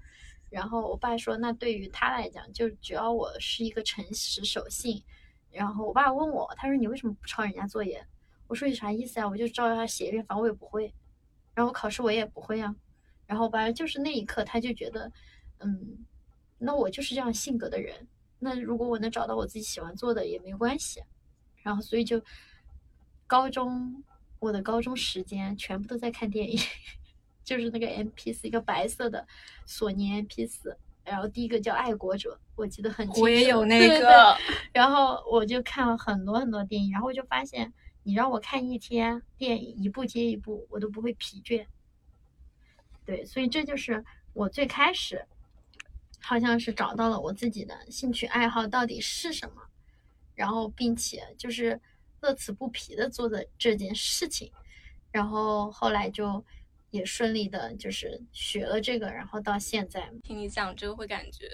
然后我爸说，那对于他来讲，就只要我是一个诚实守信。然后我爸问我，他说你为什么不抄人家作业？我说你啥意思啊？我就照着他写一遍，反正我也不会。然后考试我也不会啊。”然后反正，就是那一刻，他就觉得，嗯，那我就是这样性格的人。那如果我能找到我自己喜欢做的，也没关系。然后，所以就高中，我的高中时间全部都在看电影，[laughs] 就是那个 MP 四，一个白色的索尼 MP 四。然后第一个叫《爱国者》，我记得很清楚。我也有那个。然后我就看了很多很多电影，然后我就发现，你让我看一天电影，一部接一部，我都不会疲倦。对，所以这就是我最开始，好像是找到了我自己的兴趣爱好到底是什么，然后并且就是乐此不疲的做的这件事情，然后后来就也顺利的就是学了这个，然后到现在听你讲这个会感觉，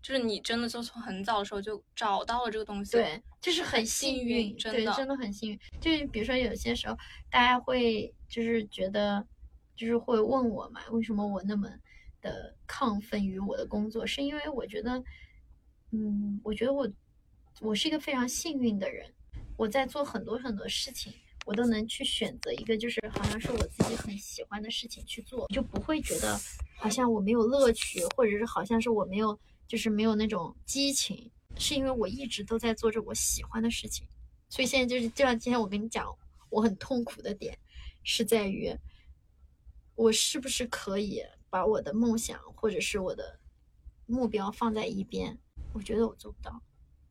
就是你真的就从很早的时候就找到了这个东西，对，就是很幸运，真的真的很幸运。就比如说有些时候大家会就是觉得。就是会问我嘛，为什么我那么的亢奋于我的工作？是因为我觉得，嗯，我觉得我我是一个非常幸运的人。我在做很多很多事情，我都能去选择一个就是好像是我自己很喜欢的事情去做，就不会觉得好像我没有乐趣，或者是好像是我没有就是没有那种激情。是因为我一直都在做着我喜欢的事情，所以现在就是就像今天我跟你讲，我很痛苦的点是在于。我是不是可以把我的梦想或者是我的目标放在一边？我觉得我做不到。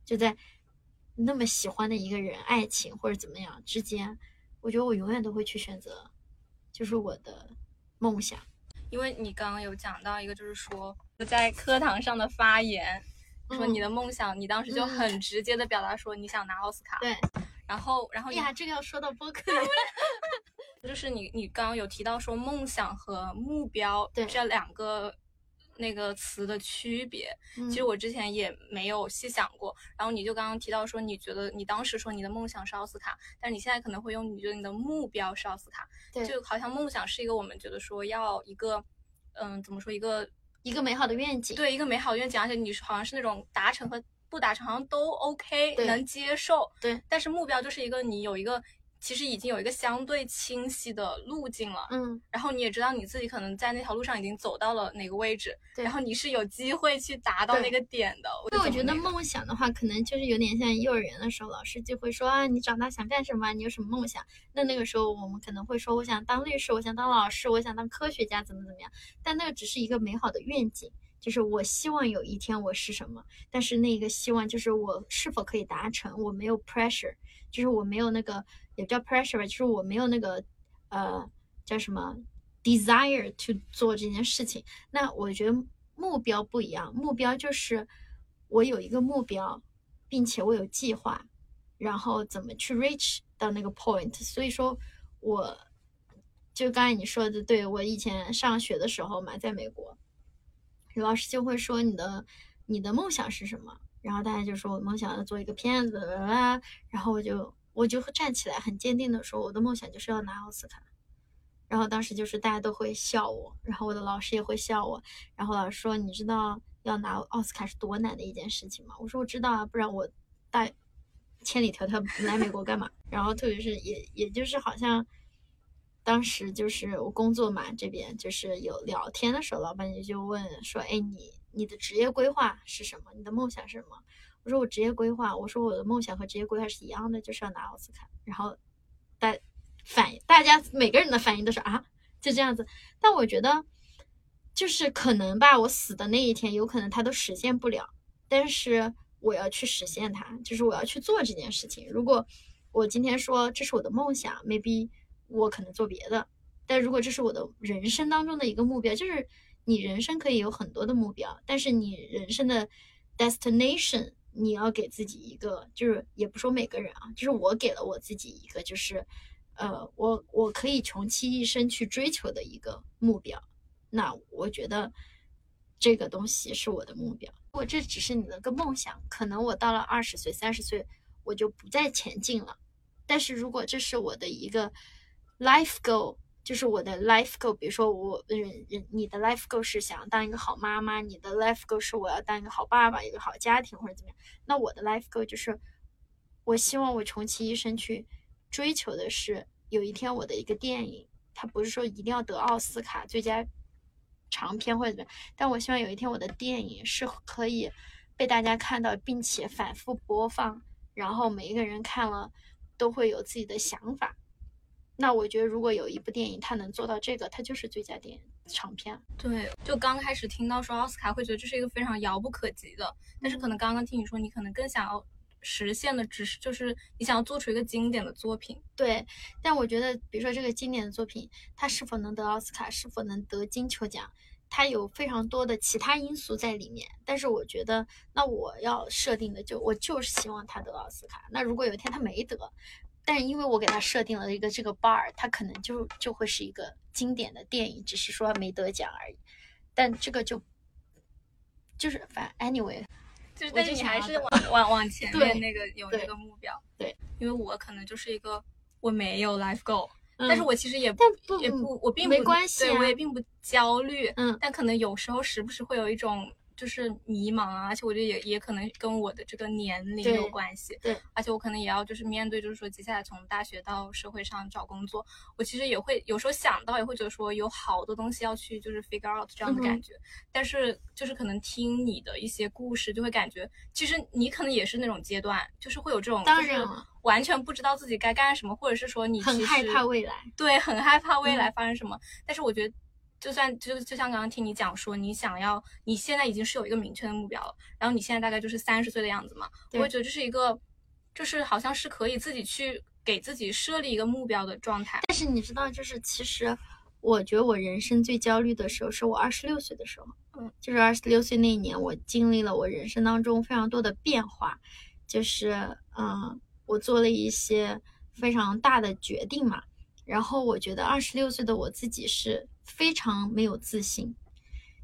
就在那么喜欢的一个人、爱情或者怎么样之间，我觉得我永远都会去选择，就是我的梦想。因为你刚刚有讲到一个，就是说在课堂上的发言，说你的梦想，你当时就很直接的表达说你想拿奥斯卡。对，然后，然后呀，这个要说到播客。[laughs] 就是你，你刚刚有提到说梦想和目标这两个那个词的区别，其实我之前也没有细想过。然后你就刚刚提到说，你觉得你当时说你的梦想是奥斯卡，但是你现在可能会用你觉得你的目标是奥斯卡，就好像梦想是一个我们觉得说要一个，嗯，怎么说一个一个美好的愿景，对，一个美好的愿景，而且你是好像是那种达成和不达成好像都 OK，能接受，对。但是目标就是一个你有一个。其实已经有一个相对清晰的路径了，嗯，然后你也知道你自己可能在那条路上已经走到了哪个位置，对，然后你是有机会去达到那个点的。那我觉得梦想的话，可能就是有点像幼儿园的时候，老师就会说啊，你长大想干什么？你有什么梦想？那那个时候我们可能会说，我想当律师，我想当老师，我想当科学家，怎么怎么样？但那个只是一个美好的愿景，就是我希望有一天我是什么，但是那个希望就是我是否可以达成，我没有 pressure，就是我没有那个。也叫 pressure 吧，就是我没有那个，呃，叫什么 desire to 做这件事情。那我觉得目标不一样，目标就是我有一个目标，并且我有计划，然后怎么去 reach 到那个 point。所以说，我就刚才你说的，对我以前上学的时候嘛，在美国，刘老师就会说你的你的梦想是什么，然后大家就说我梦想要做一个骗子啦，然后我就。我就会站起来，很坚定的说，我的梦想就是要拿奥斯卡。然后当时就是大家都会笑我，然后我的老师也会笑我。然后老师说：“你知道要拿奥斯卡是多难的一件事情吗？”我说：“我知道啊，不然我大千里迢迢来美国干嘛？” [laughs] 然后特别是也也就是好像当时就是我工作嘛，这边就是有聊天的时候，老板就就问说：“哎，你你的职业规划是什么？你的梦想是什么？”我说我职业规划，我说我的梦想和职业规划是一样的，就是要拿奥斯卡。然后大反大家每个人的反应都是啊，就这样子。但我觉得就是可能吧，我死的那一天，有可能他都实现不了。但是我要去实现它，就是我要去做这件事情。如果我今天说这是我的梦想，maybe 我可能做别的。但如果这是我的人生当中的一个目标，就是你人生可以有很多的目标，但是你人生的 destination。你要给自己一个，就是也不说每个人啊，就是我给了我自己一个，就是，呃，我我可以穷其一生去追求的一个目标。那我觉得这个东西是我的目标。如果这只是你的个梦想，可能我到了二十岁、三十岁，我就不再前进了。但是如果这是我的一个 life goal。就是我的 life goal，比如说我人人你的 life goal 是想要当一个好妈妈，你的 life goal 是我要当一个好爸爸，一个好家庭或者怎么样。那我的 life goal 就是，我希望我穷其一生去追求的是，有一天我的一个电影，它不是说一定要得奥斯卡最佳长片或者怎么样，但我希望有一天我的电影是可以被大家看到，并且反复播放，然后每一个人看了都会有自己的想法。那我觉得，如果有一部电影它能做到这个，它就是最佳电影长片。对，就刚开始听到说奥斯卡，会觉得这是一个非常遥不可及的。但是可能刚刚听你说，你可能更想要实现的，只是就是你想要做出一个经典的作品。对，但我觉得，比如说这个经典的作品，它是否能得奥斯卡，是否能得金球奖，它有非常多的其他因素在里面。但是我觉得，那我要设定的就我就是希望它得奥斯卡。那如果有一天它没得，但是因为我给他设定了一个这个 bar，他可能就就会是一个经典的电影，只是说没得奖而已。但这个就就是反正 anyway，就是但是你还是往往往前面那个有那个目标。对，因为我可能就是一个我没有 life goal，但是我其实也不也不我并不没关系，对我也并不焦虑。嗯，但可能有时候时不时会有一种。就是迷茫啊，而且我觉得也也可能跟我的这个年龄有关系。对，而且我可能也要就是面对，就是说接下来从大学到社会上找工作，我其实也会有时候想到，也会觉得说有好多东西要去就是 figure out 这样的感觉。但是就是可能听你的一些故事，就会感觉其实你可能也是那种阶段，就是会有这种当然完全不知道自己该干什么，或者是说你很害怕未来，对，很害怕未来发生什么。但是我觉得。就算就就像刚刚听你讲说，你想要你现在已经是有一个明确的目标了，然后你现在大概就是三十岁的样子嘛，我会觉得这是一个，就是好像是可以自己去给自己设立一个目标的状态。但是你知道，就是其实我觉得我人生最焦虑的时候是我二十六岁的时候，嗯，就是二十六岁那一年，我经历了我人生当中非常多的变化，就是嗯，我做了一些非常大的决定嘛。然后我觉得二十六岁的我自己是非常没有自信，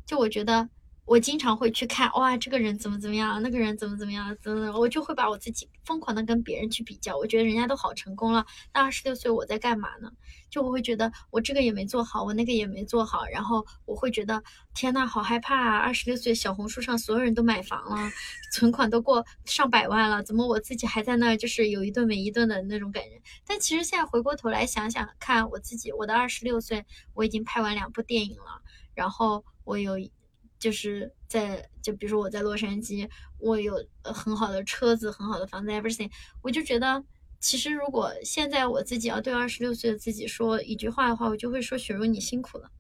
就我觉得我经常会去看哇，这个人怎么怎么样，那个人怎么怎么样，怎么我就会把我自己疯狂的跟别人去比较。我觉得人家都好成功了，那二十六岁我在干嘛呢？就我会觉得我这个也没做好，我那个也没做好，然后我会觉得天呐，好害怕啊！二十六岁小红书上所有人都买房了，存款都过上百万了，怎么我自己还在那儿就是有一顿没一顿的那种感觉？但其实现在回过头来想想看，我自己我的二十六岁我已经拍完两部电影了，然后我有就是在就比如说我在洛杉矶，我有很好的车子、很好的房子，everything，我就觉得。其实，如果现在我自己要对二十六岁的自己说一句话的话，我就会说：“雪茹，你辛苦了。”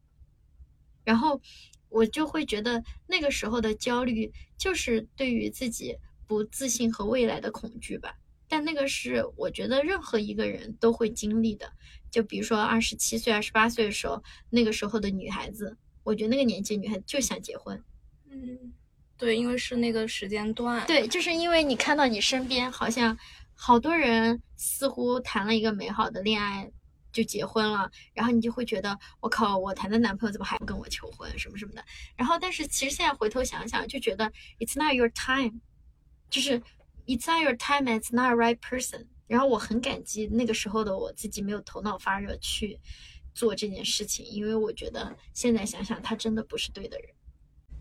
然后我就会觉得那个时候的焦虑，就是对于自己不自信和未来的恐惧吧。但那个是我觉得任何一个人都会经历的。就比如说二十七岁、二十八岁的时候，那个时候的女孩子，我觉得那个年纪女孩子就想结婚。嗯，对，因为是那个时间段。对，就是因为你看到你身边好像。好多人似乎谈了一个美好的恋爱就结婚了，然后你就会觉得我靠，我谈的男朋友怎么还不跟我求婚什么什么的。然后，但是其实现在回头想想，就觉得 it's not your time，就是 it's not your time，it's not right person。然后我很感激那个时候的我自己没有头脑发热去做这件事情，因为我觉得现在想想他真的不是对的人。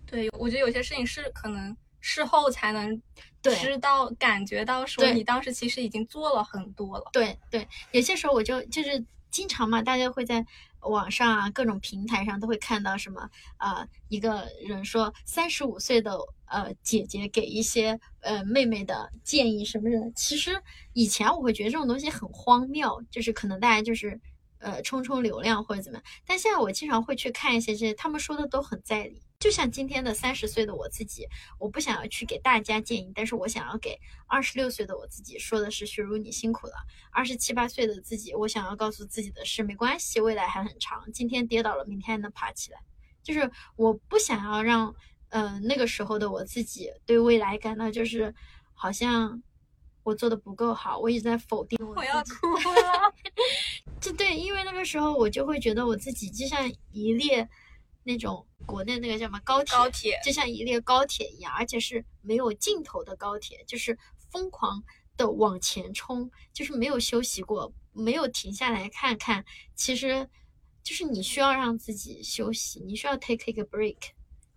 对，我觉得有些事情是可能。事后才能知道、感觉到，说你当时其实已经做了很多了。对对，有些时候我就就是经常嘛，大家会在网上啊各种平台上都会看到什么啊，一个人说三十五岁的呃姐姐给一些呃妹妹的建议什么的。其实以前我会觉得这种东西很荒谬，就是可能大家就是呃冲冲流量或者怎么样，但现在我经常会去看一些这些，他们说的都很在理。就像今天的三十岁的我自己，我不想要去给大家建议，但是我想要给二十六岁的我自己说的是：雪茹，你辛苦了。二十七八岁的自己，我想要告诉自己的是：没关系，未来还很长。今天跌倒了，明天还能爬起来。就是我不想要让，嗯，那个时候的我自己对未来感到就是好像我做的不够好，我一直在否定我。我要哭了。[laughs] 就对，因为那个时候我就会觉得我自己就像一列。那种国内那个叫什么高铁，高铁就像一列高铁一样，而且是没有尽头的高铁，就是疯狂的往前冲，就是没有休息过，没有停下来看看。其实，就是你需要让自己休息，你需要 take a break。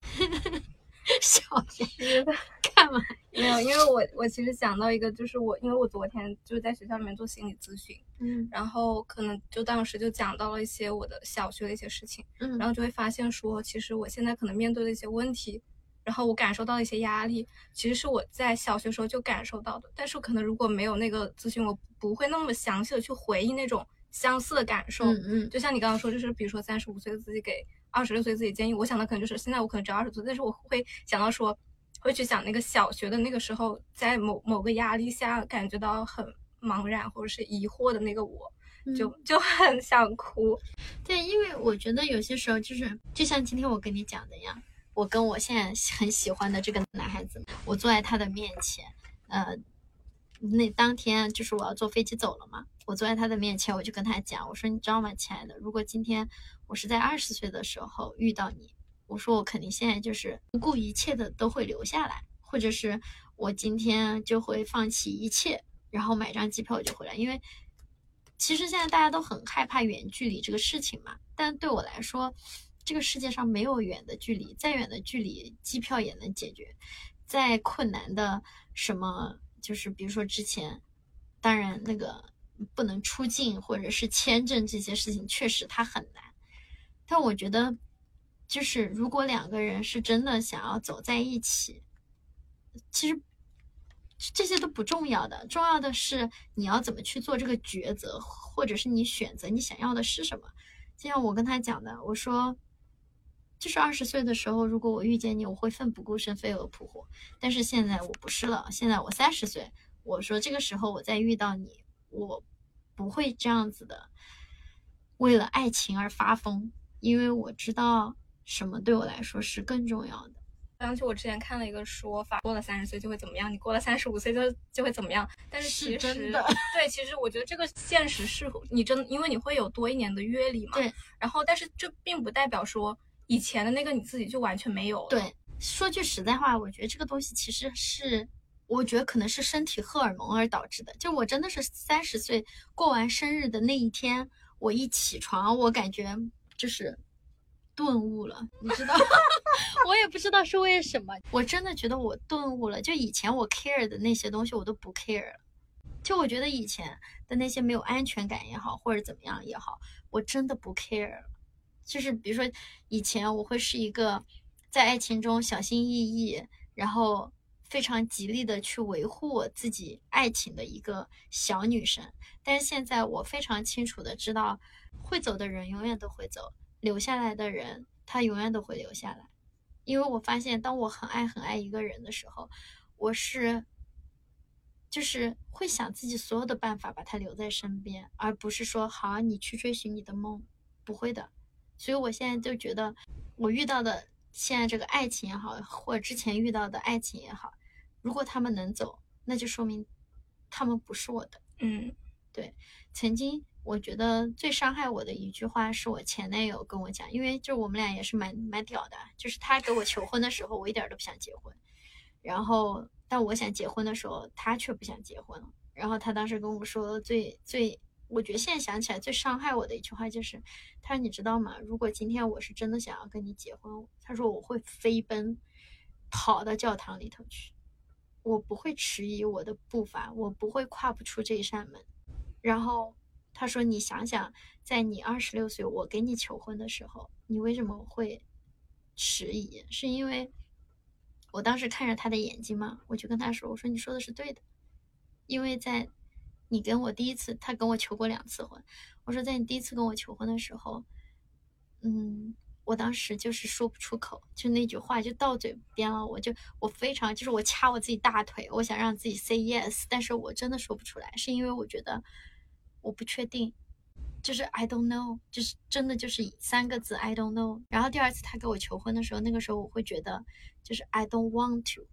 [laughs] [laughs] 笑死的，干嘛？没有，因为我我其实想到一个，就是我因为我昨天就是在学校里面做心理咨询，嗯，然后可能就当时就讲到了一些我的小学的一些事情，嗯，然后就会发现说，其实我现在可能面对的一些问题，然后我感受到的一些压力，其实是我在小学时候就感受到的，但是可能如果没有那个咨询，我不会那么详细的去回忆那种相似的感受，嗯嗯，就像你刚刚说，就是比如说三十五岁的自己给。二十六岁自己建议，我想的可能就是现在我可能只有二十岁，但是我会想到说，会去想那个小学的那个时候，在某某个压力下感觉到很茫然或者是疑惑的那个我，就就很想哭。对，因为我觉得有些时候就是，就像今天我跟你讲的一样，我跟我现在很喜欢的这个男孩子，我坐在他的面前，呃，那当天就是我要坐飞机走了嘛，我坐在他的面前，我就跟他讲，我说你知道吗，亲爱的，如果今天。我是在二十岁的时候遇到你，我说我肯定现在就是不顾一切的都会留下来，或者是我今天就会放弃一切，然后买张机票就回来。因为其实现在大家都很害怕远距离这个事情嘛，但对我来说，这个世界上没有远的距离，再远的距离机票也能解决，再困难的什么就是比如说之前，当然那个不能出境或者是签证这些事情，确实它很难。但我觉得，就是如果两个人是真的想要走在一起，其实这些都不重要的，重要的是你要怎么去做这个抉择，或者是你选择你想要的是什么。就像我跟他讲的，我说，就是二十岁的时候，如果我遇见你，我会奋不顾身、飞蛾扑火。但是现在我不是了，现在我三十岁，我说这个时候我再遇到你，我不会这样子的，为了爱情而发疯，因为我知道什么对我来说是更重要的。想起我之前看了一个说法，过了三十岁就会怎么样，你过了三十五岁就就会怎么样。但是其实 [laughs] 对，其实我觉得这个现实是你真，因为你会有多一年的阅历嘛。对。然后，但是这并不代表说以前的那个你自己就完全没有了。对，说句实在话，我觉得这个东西其实是，我觉得可能是身体荷尔蒙而导致的。就我真的是三十岁过完生日的那一天，我一起床，我感觉就是。顿悟了，你知道，[laughs] 我也不知道是为什么，我真的觉得我顿悟了。就以前我 care 的那些东西，我都不 care 了。就我觉得以前的那些没有安全感也好，或者怎么样也好，我真的不 care 了。就是比如说，以前我会是一个在爱情中小心翼翼，然后非常极力的去维护我自己爱情的一个小女生。但是现在我非常清楚的知道，会走的人永远都会走。留下来的人，他永远都会留下来，因为我发现，当我很爱很爱一个人的时候，我是，就是会想自己所有的办法把他留在身边，而不是说好你去追寻你的梦，不会的。所以我现在就觉得，我遇到的现在这个爱情也好，或者之前遇到的爱情也好，如果他们能走，那就说明他们不是我的。嗯，对，曾经。我觉得最伤害我的一句话是我前男友跟我讲，因为就我们俩也是蛮蛮屌的，就是他给我求婚的时候，我一点都不想结婚，然后但我想结婚的时候，他却不想结婚了。然后他当时跟我说最最，我觉得现在想起来最伤害我的一句话就是，他说你知道吗？如果今天我是真的想要跟你结婚，他说我会飞奔跑到教堂里头去，我不会迟疑我的步伐，我不会跨不出这一扇门，然后。他说：“你想想，在你二十六岁，我给你求婚的时候，你为什么会迟疑？是因为我当时看着他的眼睛嘛，我就跟他说：‘我说你说的是对的，因为在你跟我第一次，他跟我求过两次婚。我说在你第一次跟我求婚的时候，嗯，我当时就是说不出口，就那句话就到嘴边了，我就我非常就是我掐我自己大腿，我想让自己 say yes，但是我真的说不出来，是因为我觉得。”我不确定，就是 I don't know，就是真的就是三个字 I don't know。然后第二次他给我求婚的时候，那个时候我会觉得就是 I don't want to。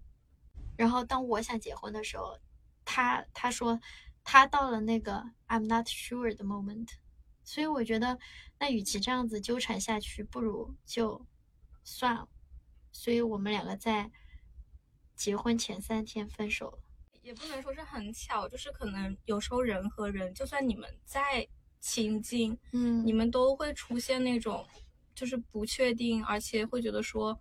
然后当我想结婚的时候，他他说他到了那个 I'm not sure 的 moment。所以我觉得那与其这样子纠缠下去，不如就算了。所以我们两个在结婚前三天分手了。也不能说是很巧，就是可能有时候人和人，就算你们再亲近，嗯，你们都会出现那种就是不确定，而且会觉得说，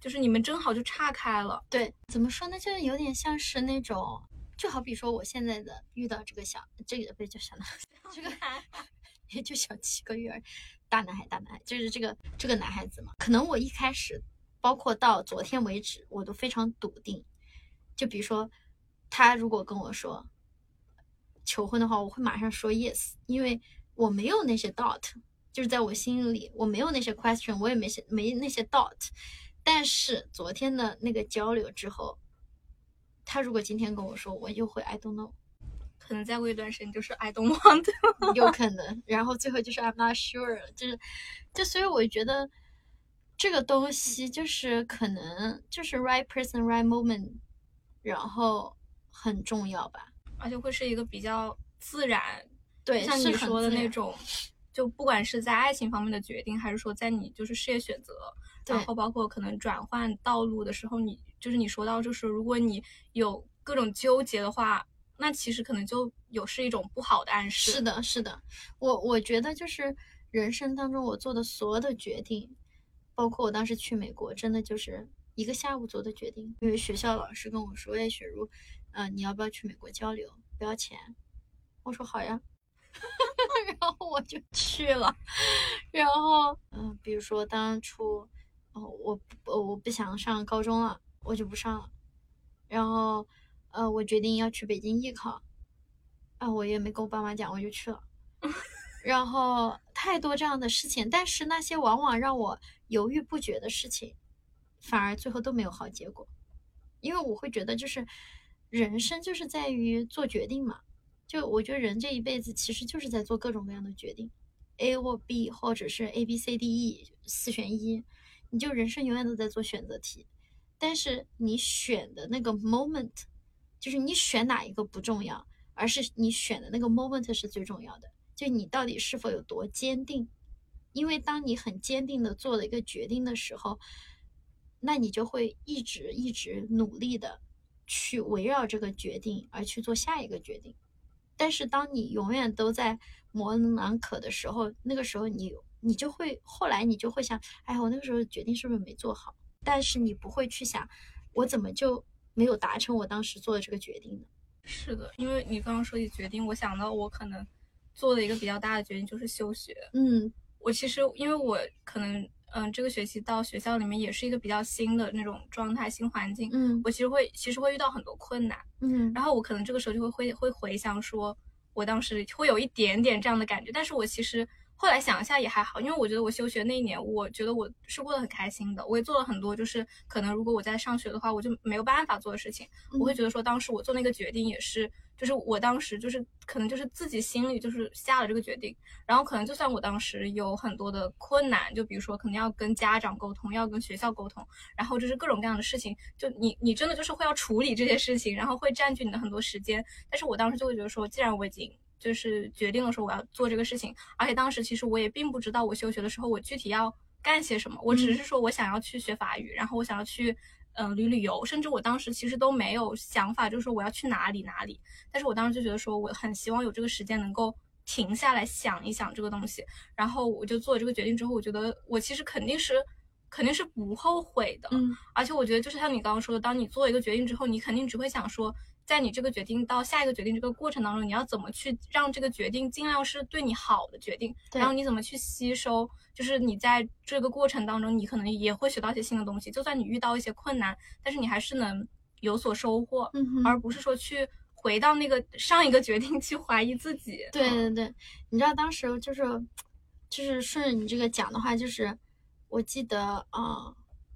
就是你们正好就岔开了。对，怎么说呢？就是有点像是那种，就好比说我现在的遇到这个小，这个不是叫小男孩，这个也就小七个月，大男孩，大男孩，就是这个这个男孩子嘛。可能我一开始，包括到昨天为止，我都非常笃定，就比如说。他如果跟我说求婚的话，我会马上说 yes，因为我没有那些 doubt，就是在我心里我没有那些 question，我也没些没那些 doubt。但是昨天的那个交流之后，他如果今天跟我说，我又会 I don't know，可能再过一段时间就是 I don't [laughs] want，有可能，然后最后就是 I'm not sure，就是就所以我觉得这个东西就是可能就是 right person right moment，然后。很重要吧，而且会是一个比较自然，对，像你说的那种，就不管是在爱情方面的决定，还是说在你就是事业选择，然后包括可能转换道路的时候，你就是你说到，就是如果你有各种纠结的话，那其实可能就有是一种不好的暗示。是的，是的，我我觉得就是人生当中我做的所有的决定，包括我当时去美国，真的就是一个下午做的决定，因为学校老师跟我说，哎，雪茹。嗯，你要不要去美国交流？不要钱。我说好呀，[laughs] 然后我就去了。然后，嗯，比如说当初，哦，我我我不想上高中了，我就不上了。然后，呃，我决定要去北京艺考，啊，我也没跟我爸妈讲，我就去了。[laughs] 然后太多这样的事情，但是那些往往让我犹豫不决的事情，反而最后都没有好结果，因为我会觉得就是人生就是在于做决定嘛，就我觉得人这一辈子其实就是在做各种各样的决定，A 或 B 或者是 A B C D E 四选一，你就人生永远都在做选择题，但是你选的那个 moment，就是你选哪一个不重要，而是你选的那个 moment 是最重要的。就你到底是否有多坚定？因为当你很坚定的做了一个决定的时候，那你就会一直一直努力的去围绕这个决定而去做下一个决定。但是当你永远都在模棱两可的时候，那个时候你你就会后来你就会想，哎，我那个时候决定是不是没做好？但是你不会去想，我怎么就没有达成我当时做的这个决定呢？是的，因为你刚刚说起决定，我想到我可能。做的一个比较大的决定就是休学。嗯，我其实因为我可能嗯这个学期到学校里面也是一个比较新的那种状态、新环境。嗯，我其实会其实会遇到很多困难。嗯，然后我可能这个时候就会会会回想说，我当时会有一点点这样的感觉。但是我其实后来想一下也还好，因为我觉得我休学那一年，我觉得我是过得很开心的。我也做了很多就是可能如果我在上学的话，我就没有办法做的事情。我会觉得说当时我做那个决定也是。就是我当时就是可能就是自己心里就是下了这个决定，然后可能就算我当时有很多的困难，就比如说可能要跟家长沟通，要跟学校沟通，然后就是各种各样的事情，就你你真的就是会要处理这些事情，然后会占据你的很多时间。但是我当时就会觉得说，既然我已经就是决定了说我要做这个事情，而且当时其实我也并不知道我休学的时候我具体要干些什么，我只是说我想要去学法语，然后我想要去。嗯，旅旅游，甚至我当时其实都没有想法，就是说我要去哪里哪里。但是我当时就觉得说，我很希望有这个时间能够停下来想一想这个东西。然后我就做了这个决定之后，我觉得我其实肯定是肯定是不后悔的。嗯，而且我觉得就是像你刚刚说的，当你做一个决定之后，你肯定只会想说，在你这个决定到下一个决定这个过程当中，你要怎么去让这个决定尽量是对你好的决定，然后你怎么去吸收。就是你在这个过程当中，你可能也会学到一些新的东西。就算你遇到一些困难，但是你还是能有所收获，而不是说去回到那个上一个决定去怀疑自己。对对对，你知道当时就是就是顺着你这个讲的话，就是我记得啊，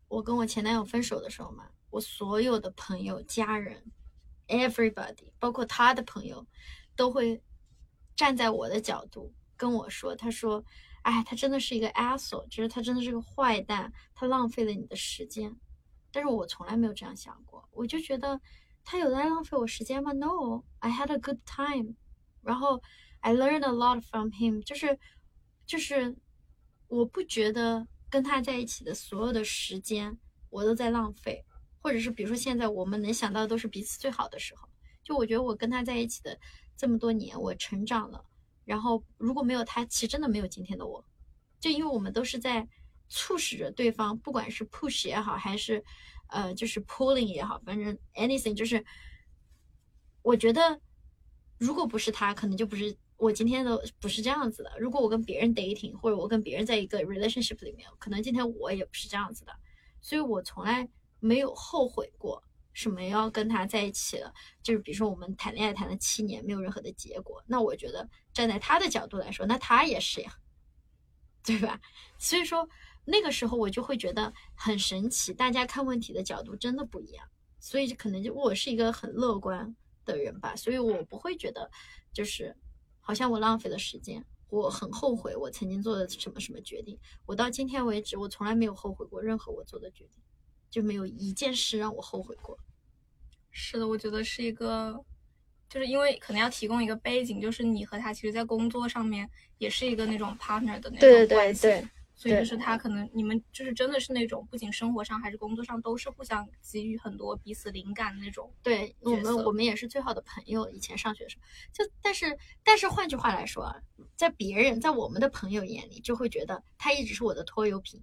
我跟我前男友分手的时候嘛，我所有的朋友、家人，everybody，包括他的朋友，都会站在我的角度跟我说，他说。哎，他真的是一个 asshole，就是他真的是个坏蛋，他浪费了你的时间。但是我从来没有这样想过，我就觉得他有在浪费我时间吗？No，I had a good time。然后 I learned a lot from him，就是就是我不觉得跟他在一起的所有的时间我都在浪费，或者是比如说现在我们能想到的都是彼此最好的时候。就我觉得我跟他在一起的这么多年，我成长了。然后如果没有他，其实真的没有今天的我，就因为我们都是在促使着对方，不管是 push 也好，还是呃就是 pulling 也好，反正 anything 就是，我觉得如果不是他，可能就不是我今天的不是这样子的。如果我跟别人 dating，或者我跟别人在一个 relationship 里面，可能今天我也不是这样子的。所以我从来没有后悔过。什么要跟他在一起了？就是比如说我们谈恋爱谈了七年，没有任何的结果。那我觉得站在他的角度来说，那他也是呀，[laughs] 对吧？所以说那个时候我就会觉得很神奇，大家看问题的角度真的不一样。所以可能就我是一个很乐观的人吧，所以我不会觉得就是好像我浪费了时间，我很后悔我曾经做的什么什么决定。我到今天为止，我从来没有后悔过任何我做的决定。就没有一件事让我后悔过。是的，我觉得是一个，就是因为可能要提供一个背景，就是你和他其实，在工作上面也是一个那种 partner 的那种关系，所以就是他可能你们就是真的是那种，不仅生活上还是工作上都是互相给予很多彼此灵感的那种。对我们，我们也是最好的朋友。以前上学的时候，就但是但是换句话来说啊，在别人在我们的朋友眼里，就会觉得他一直是我的拖油瓶。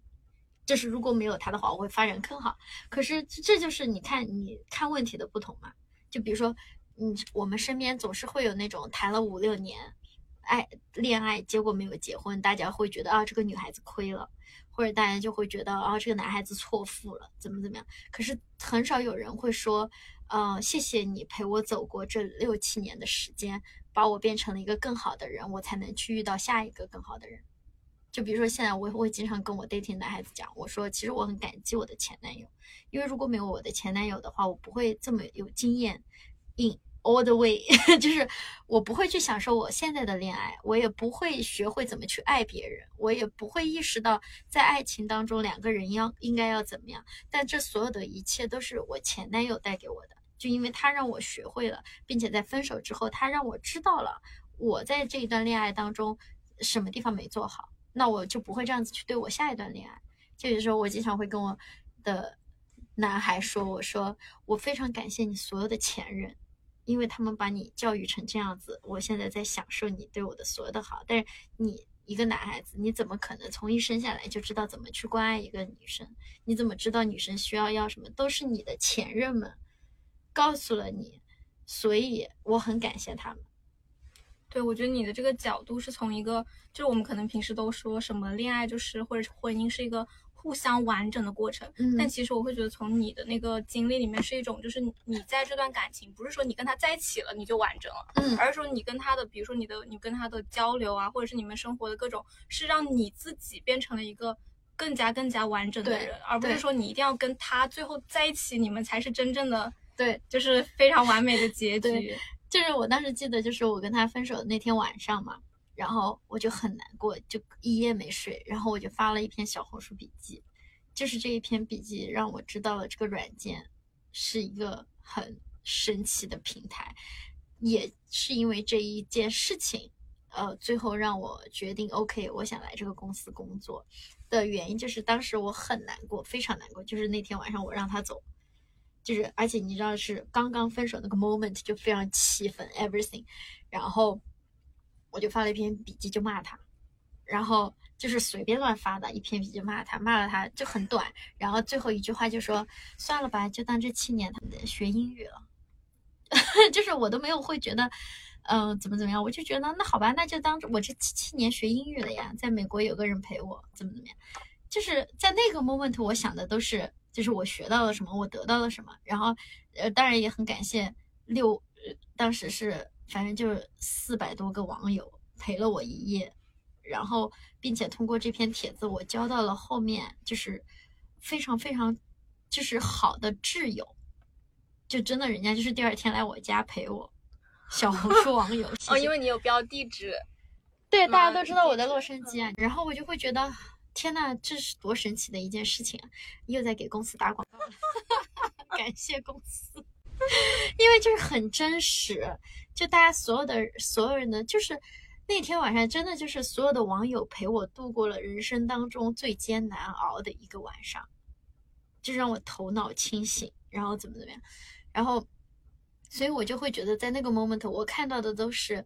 就是如果没有他的话，我会发展更好。可是这就是你看你看问题的不同嘛。就比如说，嗯，我们身边总是会有那种谈了五六年爱恋爱，结果没有结婚，大家会觉得啊这个女孩子亏了，或者大家就会觉得啊这个男孩子错付了，怎么怎么样。可是很少有人会说，呃，谢谢你陪我走过这六七年的时间，把我变成了一个更好的人，我才能去遇到下一个更好的人。就比如说现在，我会经常跟我 dating 男孩子讲，我说其实我很感激我的前男友，因为如果没有我的前男友的话，我不会这么有经验。in all the way，[laughs] 就是我不会去享受我现在的恋爱，我也不会学会怎么去爱别人，我也不会意识到在爱情当中两个人要应该要怎么样。但这所有的一切都是我前男友带给我的，就因为他让我学会了，并且在分手之后，他让我知道了我在这一段恋爱当中什么地方没做好。那我就不会这样子去对我下一段恋爱。就有时候我经常会跟我的男孩说：“我说我非常感谢你所有的前任，因为他们把你教育成这样子，我现在在享受你对我的所有的好。但是你一个男孩子，你怎么可能从一生下来就知道怎么去关爱一个女生？你怎么知道女生需要要什么？都是你的前任们告诉了你，所以我很感谢他们。”对，我觉得你的这个角度是从一个，就是我们可能平时都说什么恋爱就是或者是婚姻是一个互相完整的过程，嗯，但其实我会觉得从你的那个经历里面是一种，就是你在这段感情不是说你跟他在一起了你就完整了，嗯，而是说你跟他的，比如说你的你跟他的交流啊，或者是你们生活的各种，是让你自己变成了一个更加更加完整的人，而不是说你一定要跟他最后在一起，你们才是真正的对，就是非常完美的结局。就是我当时记得，就是我跟他分手的那天晚上嘛，然后我就很难过，就一夜没睡，然后我就发了一篇小红书笔记，就是这一篇笔记让我知道了这个软件是一个很神奇的平台，也是因为这一件事情，呃，最后让我决定 OK，我想来这个公司工作的原因就是当时我很难过，非常难过，就是那天晚上我让他走。就是，而且你知道是刚刚分手那个 moment 就非常气愤 everything，然后我就发了一篇笔记就骂他，然后就是随便乱发的一篇笔记骂他，骂了他就很短，然后最后一句话就说算了吧，就当这七年他们学英语了，[laughs] 就是我都没有会觉得，嗯，怎么怎么样，我就觉得那好吧，那就当我这七七年学英语了呀，在美国有个人陪我，怎么怎么样，就是在那个 moment 我想的都是。就是我学到了什么，我得到了什么，然后，呃，当然也很感谢六，当时是反正就是四百多个网友陪了我一夜，然后，并且通过这篇帖子，我交到了后面就是非常非常就是好的挚友，就真的人家就是第二天来我家陪我，小红书网友 [laughs] 哦，因为你有标地址，对，大家都知道我在洛杉矶啊，然后我就会觉得。天呐，这是多神奇的一件事情啊！又在给公司打广告了，[laughs] 感谢公司，[laughs] 因为就是很真实，就大家所有的所有人的，就是那天晚上真的就是所有的网友陪我度过了人生当中最艰难熬的一个晚上，就让我头脑清醒，然后怎么怎么样，然后，所以我就会觉得在那个 moment 我看到的都是。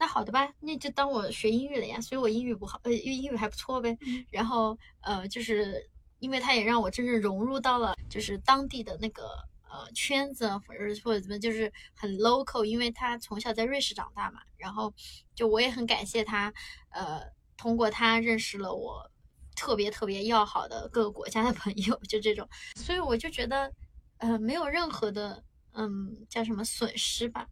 那好的吧，那就当我学英语了呀，所以我英语不好，呃，英英语还不错呗。然后，呃，就是因为他也让我真正融入到了就是当地的那个呃圈子，或者或者怎么，就是很 local，因为他从小在瑞士长大嘛。然后，就我也很感谢他，呃，通过他认识了我特别特别要好的各个国家的朋友，就这种。所以我就觉得，呃，没有任何的，嗯，叫什么损失吧。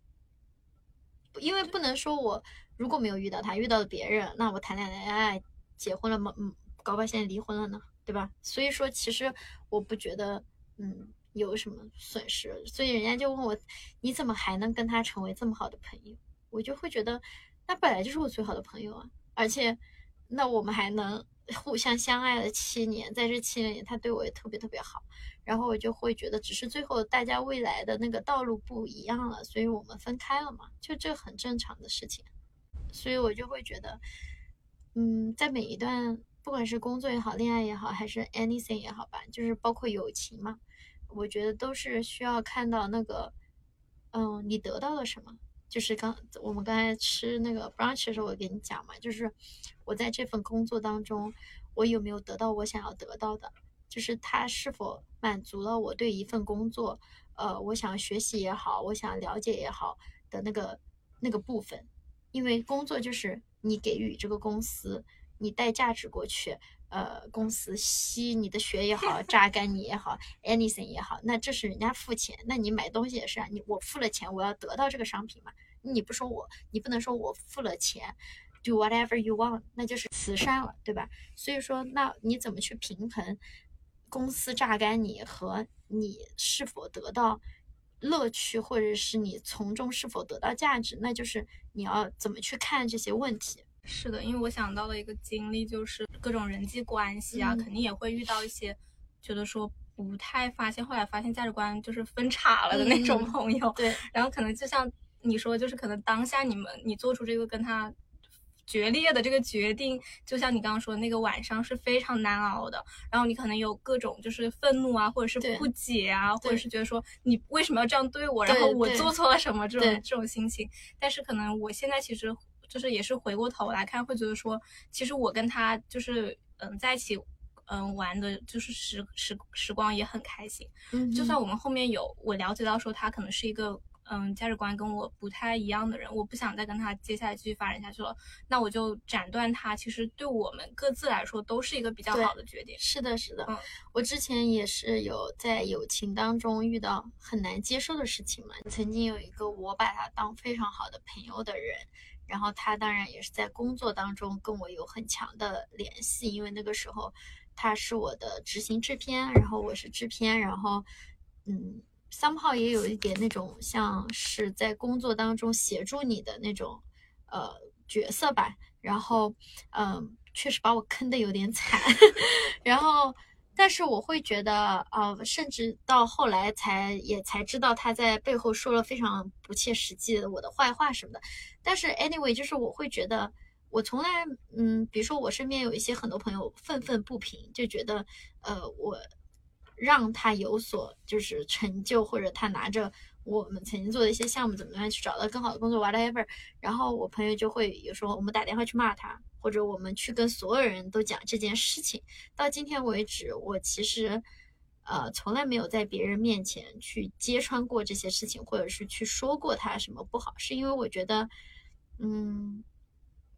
因为不能说我如果没有遇到他，遇到了别人，那我谈恋爱、结婚了吗？嗯，搞不好现在离婚了呢，对吧？所以说，其实我不觉得，嗯，有什么损失。所以人家就问我，你怎么还能跟他成为这么好的朋友？我就会觉得，那本来就是我最好的朋友啊，而且，那我们还能。互相相爱了七年，在这七年里，他对我也特别特别好。然后我就会觉得，只是最后大家未来的那个道路不一样了，所以我们分开了嘛，就这很正常的事情。所以我就会觉得，嗯，在每一段，不管是工作也好，恋爱也好，还是 anything 也好吧，就是包括友情嘛，我觉得都是需要看到那个，嗯，你得到了什么。就是刚我们刚才吃那个 brunch 的时候，我跟你讲嘛，就是我在这份工作当中，我有没有得到我想要得到的？就是他是否满足了我对一份工作，呃，我想学习也好，我想了解也好的那个那个部分。因为工作就是你给予这个公司，你带价值过去。呃，公司吸你的血也好，榨干你也好，anything 也好，那这是人家付钱，那你买东西也是啊，你我付了钱，我要得到这个商品嘛，你不说我，你不能说我付了钱，do whatever you want，那就是慈善了，对吧？所以说，那你怎么去平衡公司榨干你和你是否得到乐趣，或者是你从中是否得到价值？那就是你要怎么去看这些问题。是的，因为我想到了一个经历，就是各种人际关系啊，嗯肯定也会遇到一些觉得说不太发现，后来发现价值观就是分叉了的那种嗯朋友。对，然后可能就像你说，就是可能当下你们你做出这个跟他决裂的这个决定，就像你刚刚说的那个晚上是非常难熬的。然后你可能有各种就是愤怒啊，或者是不解啊，或者是觉得说你为什么要这样对我，对然后我做错了什么这种这种心情。但是可能我现在其实就是也是回过头来看，会觉得说，其实我跟他就是嗯在一起。嗯，玩的就是时时时光也很开心，嗯就算我们后面有我了解到说他可能是一个嗯价值观跟我不太一样的人，我不想再跟他接下来继续发展下去了，那我就斩断他。其实对我们各自来说都是一个比较好的决定。是的，是的，嗯我之前也是有在友情当中遇到很难接受的事情嘛。曾经有一个我把他当非常好的朋友的人，然后他当然也是在工作当中跟我有很强的联系，因为那个时候他是我的执行制片，然后我是制片，然后嗯，somehow 也有一点那种像是在工作当中协助你的那种呃角色吧，然后嗯，确实把我坑的有点惨，[laughs] 然后。但是我会觉得，呃，甚至到后来才也才知道他在背后说了非常不切实际的我的坏话什么的。但是 anyway，就是我会觉得，我从来，嗯，比如说我身边有一些很多朋友愤愤不平，就觉得，呃，我让他有所就是成就，或者他拿着我们曾经做的一些项目怎么样去找到更好的工作，whatever。然后我朋友就会有时候我们打电话去骂他，或者我们去跟所有人都讲这件事情。到今天为止，我其实呃从来没有在别人面前去揭穿过这些事情，或者是去说过他什么不好，是因为我觉得，嗯，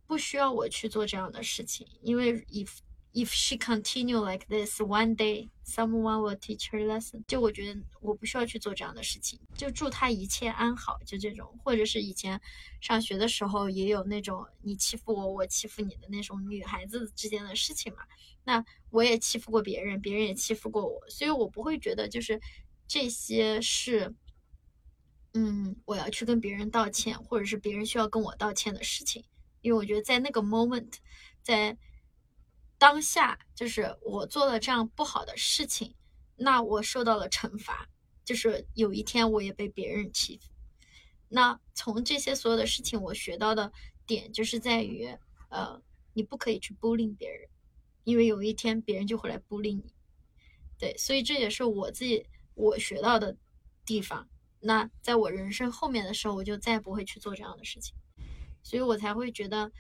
不需要我去做这样的事情，因为以 if she continue like this, one day someone will teach her lesson。就我觉得我不需要去做这样的事情，就祝她一切安好，就这种，或者是以前上学的时候也有那种你欺负我，我欺负你的那种女孩子之间的事情嘛。那我也欺负过别人，别人也欺负过我，所以我不会觉得就是这些是，嗯，我要去跟别人道歉，或者是别人需要跟我道歉的事情，因为我觉得在那个 moment，在当下，就是我做了这样不好的事情，那我受到了惩罚，就是有一天我也被别人欺负。那从这些所有的事情，我学到的点就是在于，呃，你不可以去 bullying 别人，因为有一天别人就会来 bully 你。对，所以这也是我自己我学到的地方。那在我人生后面的时候，我就再也不会去做这样的事情，所以我才会觉得，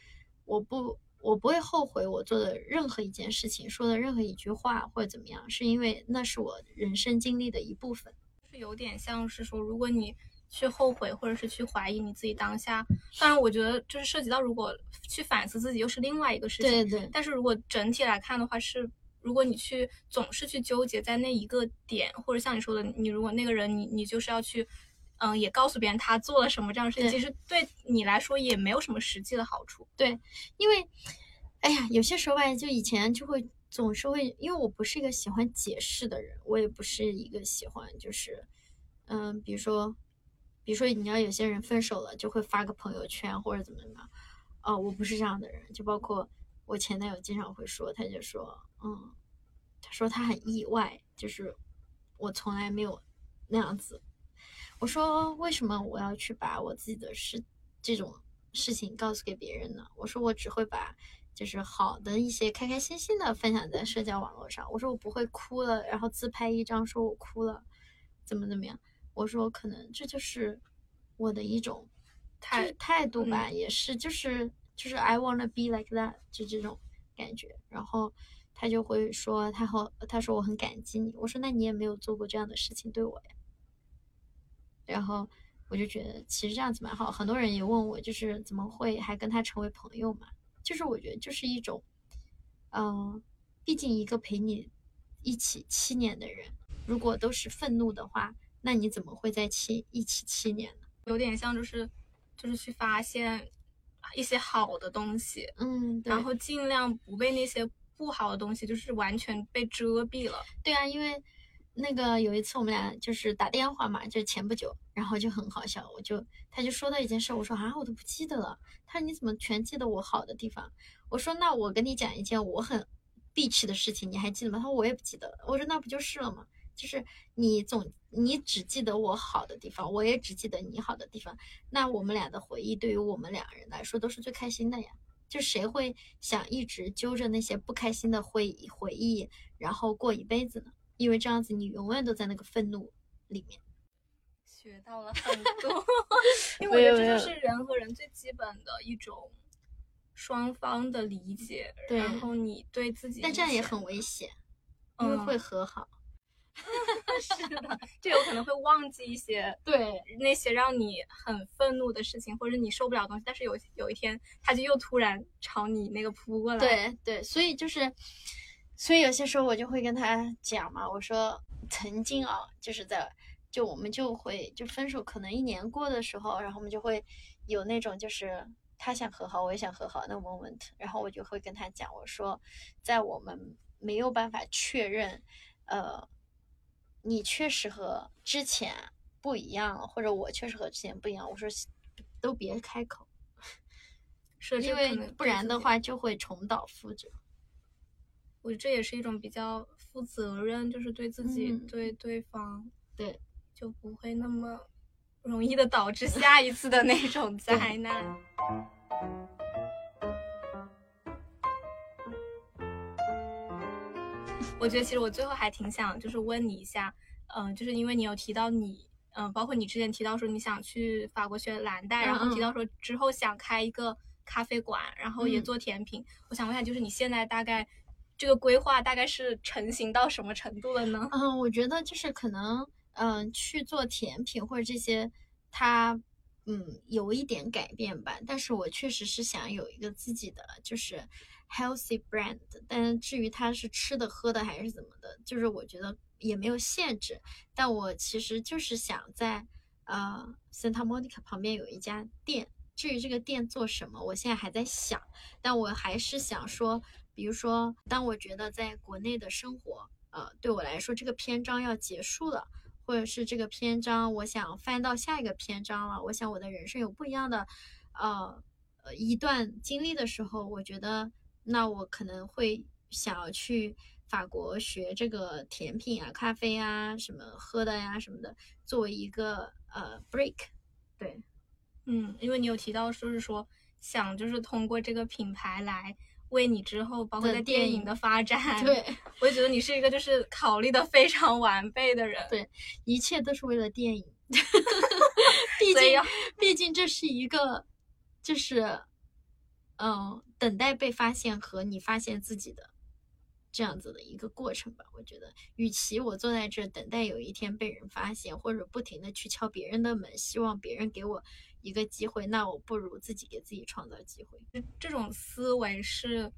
我不，我不会后悔我做的任何一件事情，说的任何一句话或者怎么样，是因为那是我人生经历的一部分。是有点像是说，如果你去后悔或者是去怀疑你自己当下，当然我觉得就是涉及到如果去反思自己又是另外一个事情。对对但是如果整体来看的话，是如果你去总是去纠结在那一个点，或者像你说的，你如果那个人你你就是要去，嗯，也告诉别人他做了什么这样的事情，其实对你来说也没有什么实际的好处。对因为，哎呀，有些时候吧，就以前就会总是会，因为我不是一个喜欢解释的人，我也不是一个喜欢就是，嗯，比如说，比如说你要有些人分手了，就会发个朋友圈或者怎么怎么样，哦，我不是这样的人，就包括我前男友经常会说，他就说，嗯，他说他很意外，就是我从来没有那样子。我说为什么我要去把我自己的事这种事情告诉给别人呢？我说我只会把就是好的一些开开心心的分享在社交网络上。我说我不会哭了，然后自拍一张说我哭了，怎么怎么样。我说可能这就是我的一种态态度吧，也是就是就是 I wanna be like that，就这种感觉。然后他就会说他好，他说我很感激你。我说那你也没有做过这样的事情对我呀。然后我就觉得其实这样子蛮好。很多人也问我，就是怎么会还跟他成为朋友嘛？就是我觉得就是一种，嗯、毕竟一个陪你一起七年的人，如果都是愤怒的话，那你怎么会在七一起七年呢？有点像就是就是去发现一些好的东西，嗯，对然后尽量不被那些不好的东西就是完全被遮蔽了。对啊，因为那个有一次我们俩就是打电话嘛，就前不久，然后就很好笑，我就他就说到一件事，我说啊我都不记得了，他说你怎么全记得我好的地方？我说那我跟你讲一件我很 bitch 的事情，你还记得吗？他说我也不记得了。我说那不就是了吗？就是你总你只记得我好的地方，我也只记得你好的地方，那我们俩的回忆对于我们两个人来说都是最开心的呀。就谁会想一直揪着那些不开心的回忆回忆，然后过一辈子呢？因为这样子你永远都在那个愤怒里面。学到了很多，[laughs] 因为我觉得这就是人和人最基本的一种双方的理解，对然后你对自己，但这样也很危险，因为嗯会和好。[laughs] 是的，这有可能会忘记一些 [laughs] 对，那些让你很愤怒的事情，或者你受不了的东西，但是有有一天，他就又突然朝你那个扑过来。，对对，所以就是，所以有些时候我就会跟他讲嘛，我说曾经啊，就是在就我们就会就分手可能一年过的时候，然后我们就会有那种就是他想和好，我也想和好那个 moment，然后我就会跟他讲，我说在我们没有办法确认，呃，你确实和之前不一样了，或者我确实和之前不一样，我说都别开口。是因为不然的，话就会重蹈覆辙。我觉得这也是一种比较负责任，就是对自己、嗯对对方，对，就不会那么容易的导致下一次的那种灾难。我觉得其实我最后还挺想就是问你一下，嗯、就是因为你有提到你，嗯、包括你之前提到说你想去法国学蓝带，然后提到说之后想开一个咖啡馆，然后也嗯做甜品。我想问一下，就是你现在大概这个规划大概是成型到什么程度了呢？嗯，我觉得就是可能，嗯，去做甜品或者这些，它，嗯，有一点改变吧。但是我确实是想有一个自己的，就是 healthy brand。但至于它是吃的、喝的还是怎么的，就是我觉得也没有限制。但我其实就是想在，呃，Santa Monica 旁边有一家店。至于这个店做什么，我现在还在想。但我还是想说，比如说，当我觉得在国内的生活，呃，对我来说这个篇章要结束了，或者是这个篇章我想翻到下一个篇章了，我想我的人生有不一样的，呃，呃一段经历的时候，我觉得那我可能会想要去法国学这个甜品啊、咖啡啊、什么喝的呀、什么的，作为一个呃 break，对，嗯，因为你有提到，就是说想就是通过这个品牌来为你之后包括在电电影影的发展，[laughs] 对，我就觉得你是一个就是考虑的非常完备的人。对一切都是为了电影。[laughs] 毕竟毕竟这是一个，就是，嗯，等待被发现和你发现自己的这样子的一个过程吧。我觉得，与其我坐在这等待有一天被人发现，或者不停的去敲别人的门，希望别人给我一个机会，那我不如自己给自己创造机会。这种思维是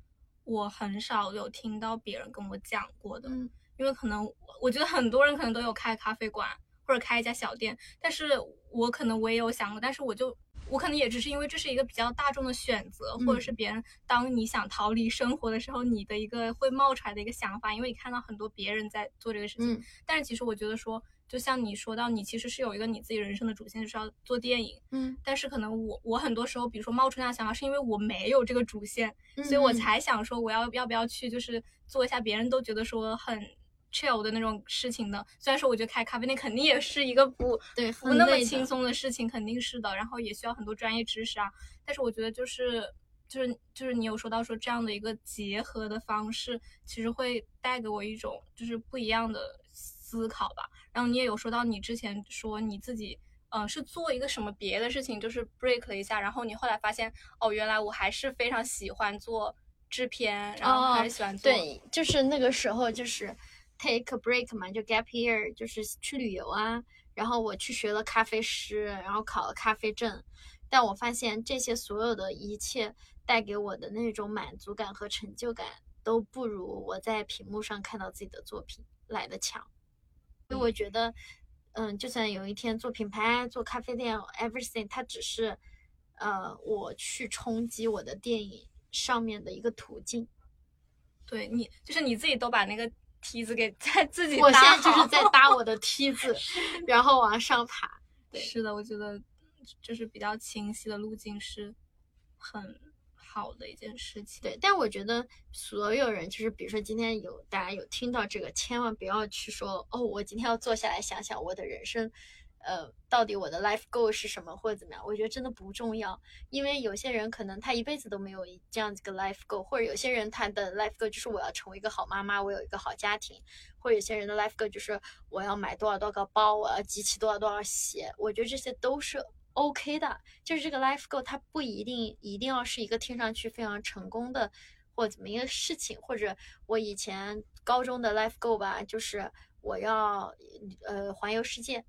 我很少有听到别人跟我讲过的，嗯因为可能我我觉得很多人可能都有开咖啡馆或者开一家小店，但是我可能我也有想过，但是我就我可能也只是因为这是一个比较大众的选择，或者嗯。是别人当你想逃离生活的时候，你的一个会冒出来的一个想法，因为你看到很多别人在做这个事情，嗯。但是其实我觉得说，就像你说到，你其实是有一个你自己人生的主线，就是要做电影，嗯，但是可能我我很多时候，比如说冒出那样想法，是因为我没有这个主线，所以我嗯。才想说我要要不要去，就是做一下别人都觉得说很 chill 的那种事情的。虽然说我觉得开咖啡店肯定也是一个不 [laughs] 对，不那么轻松的事情，肯定是的，然后也需要很多专业知识啊。但是我觉得就是就是就是你有说到说这样的一个结合的方式，其实会带给我一种就是不一样的思考吧。然后你也有说到你之前说你自己。嗯，是做一个什么别的事情，就是 break 了一下，然后你后来发现，哦，原来我还是非常喜欢做制片，然后还是喜欢做，对，就是那个时候就是 take a break 嘛，就 gap year，就是去旅游啊。然后我去学了咖啡师，然后考了咖啡证。但我发现这些所有的一切带给我的那种满足感和成就感，都不如我在屏幕上看到自己的作品来的强。所以我觉得，嗯，就算有一天做品牌、做咖啡店，everything，它只是呃，我去冲击我的电影上面的一个途径。对你，就是你自己都把那个梯子给 [laughs] 在自己我现搭在就是在搭我的梯子，[laughs] 然后往上爬。对是的，我觉得就是比较清晰的路径是很好的一件事情。对，但我觉得所有人，就是比如说今天有大家有听到这个，千万不要去说哦，我今天要坐下来想想我的人生，呃，到底我的 life goal 是什么或者怎么样？我觉得真的不重要，因为有些人可能他一辈子都没有这样子个 life goal，或者有些人他的 life goal 就是我要成为一个好妈妈，我有一个好家庭，或者有些人的 life goal 就是我要买多少多少个包，我要集齐多少多少鞋。我觉得这些都是 OK 的，就是这个 life goal 它不一定一定要是一个听上去非常成功的或者怎么一个事情，或者我以前高中的 life goal 吧，就是我要呃环游世界，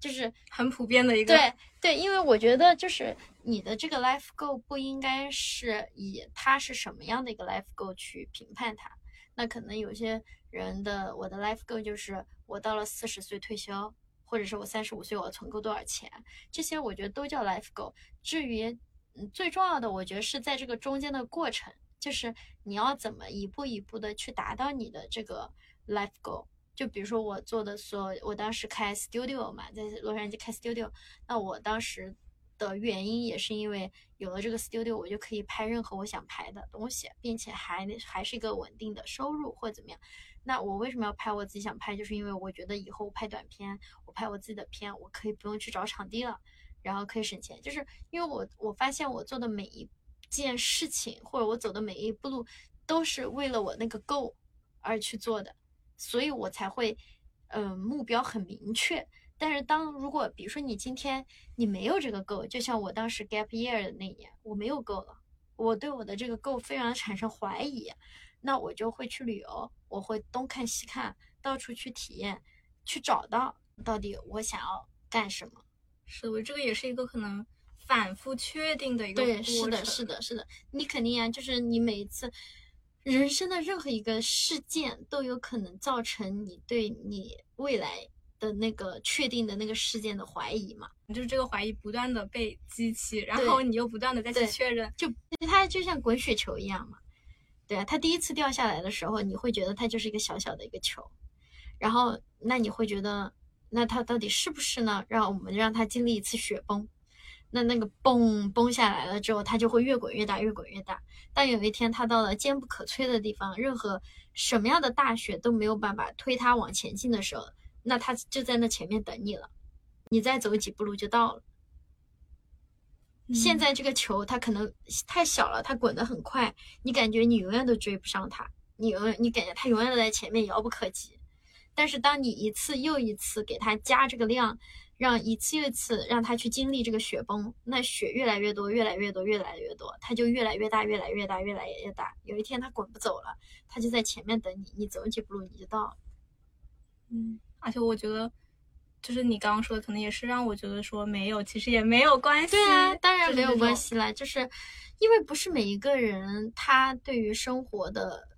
就是很普遍的一个对对，因为我觉得就是你的这个 life goal 不应该是以它是什么样的一个 life goal 去评判它。那可能有些人的我的 life goal 就是我到了四十岁退休，或者是我三十五岁我要存够多少钱，这些我觉得都叫 life goal。至于嗯最重要的，我觉得是在这个中间的过程，就是你要怎么一步一步的去达到你的这个 life goal。就比如说我做的所，我当时开 studio 嘛，在洛杉矶开 studio，那我当时的原因也是因为有了这个 studio，我就可以拍任何我想拍的东西，并且还还是一个稳定的收入或怎么样。那我为什么要拍我自己想拍？就是因为我觉得以后拍短片，我拍我自己的片，我可以不用去找场地了，然后可以省钱。就是因为我我发现我做的每一件事情，或者我走的每一步路，都是为了我那个 go 而去做的。所以我才会，嗯、目标很明确。但是当如果比如说你今天你没有这个 goal，就像我当时 gap year 的那一年，我没有 goal 了，我对我的这个 goal 非常产生怀疑，那我就会去旅游，我会东看西看，到处去体验，去找到到底我想要干什么。是我这个也是一个可能反复确定的一个对，过是的，是的，是的，你肯定呀，就是你每一次人生的任何一个事件都有可能造成你对你未来的那个确定的那个事件的怀疑嘛。就是这个怀疑不断的被激起，然后你又不断的再去确认，就它就像滚雪球一样嘛，对啊，它第一次掉下来的时候，你会觉得它就是一个小小的一个球，然后那你会觉得，那它到底是不是呢？让我们让它经历一次雪崩，那那个崩崩下来了之后，它就会越滚越大，越滚越大。当有一天它到了坚不可摧的地方，任何什么样的大雪都没有办法推它往前进的时候，那它就在那前面等你了，你再走几步路就到了。现嗯在这个球它可能太小了，它滚得很快，你感觉你永远都追不上它，你永远你感觉它永远都在前面遥不可及。但是当你一次又一次给它加这个量，让一次又一次让他去经历这个雪崩，那雪越来越多，越来越多，越来越多，它就越来越大，越来越大，越来越大。有一天它滚不走了，它就在前面等你，你走几步路你就到了。嗯，而且我觉得，就是你刚刚说的，可能也是让我觉得说没有，其实也没有关系。对啊，当然没有。关系啦，就是因为不是每一个人他对于生活的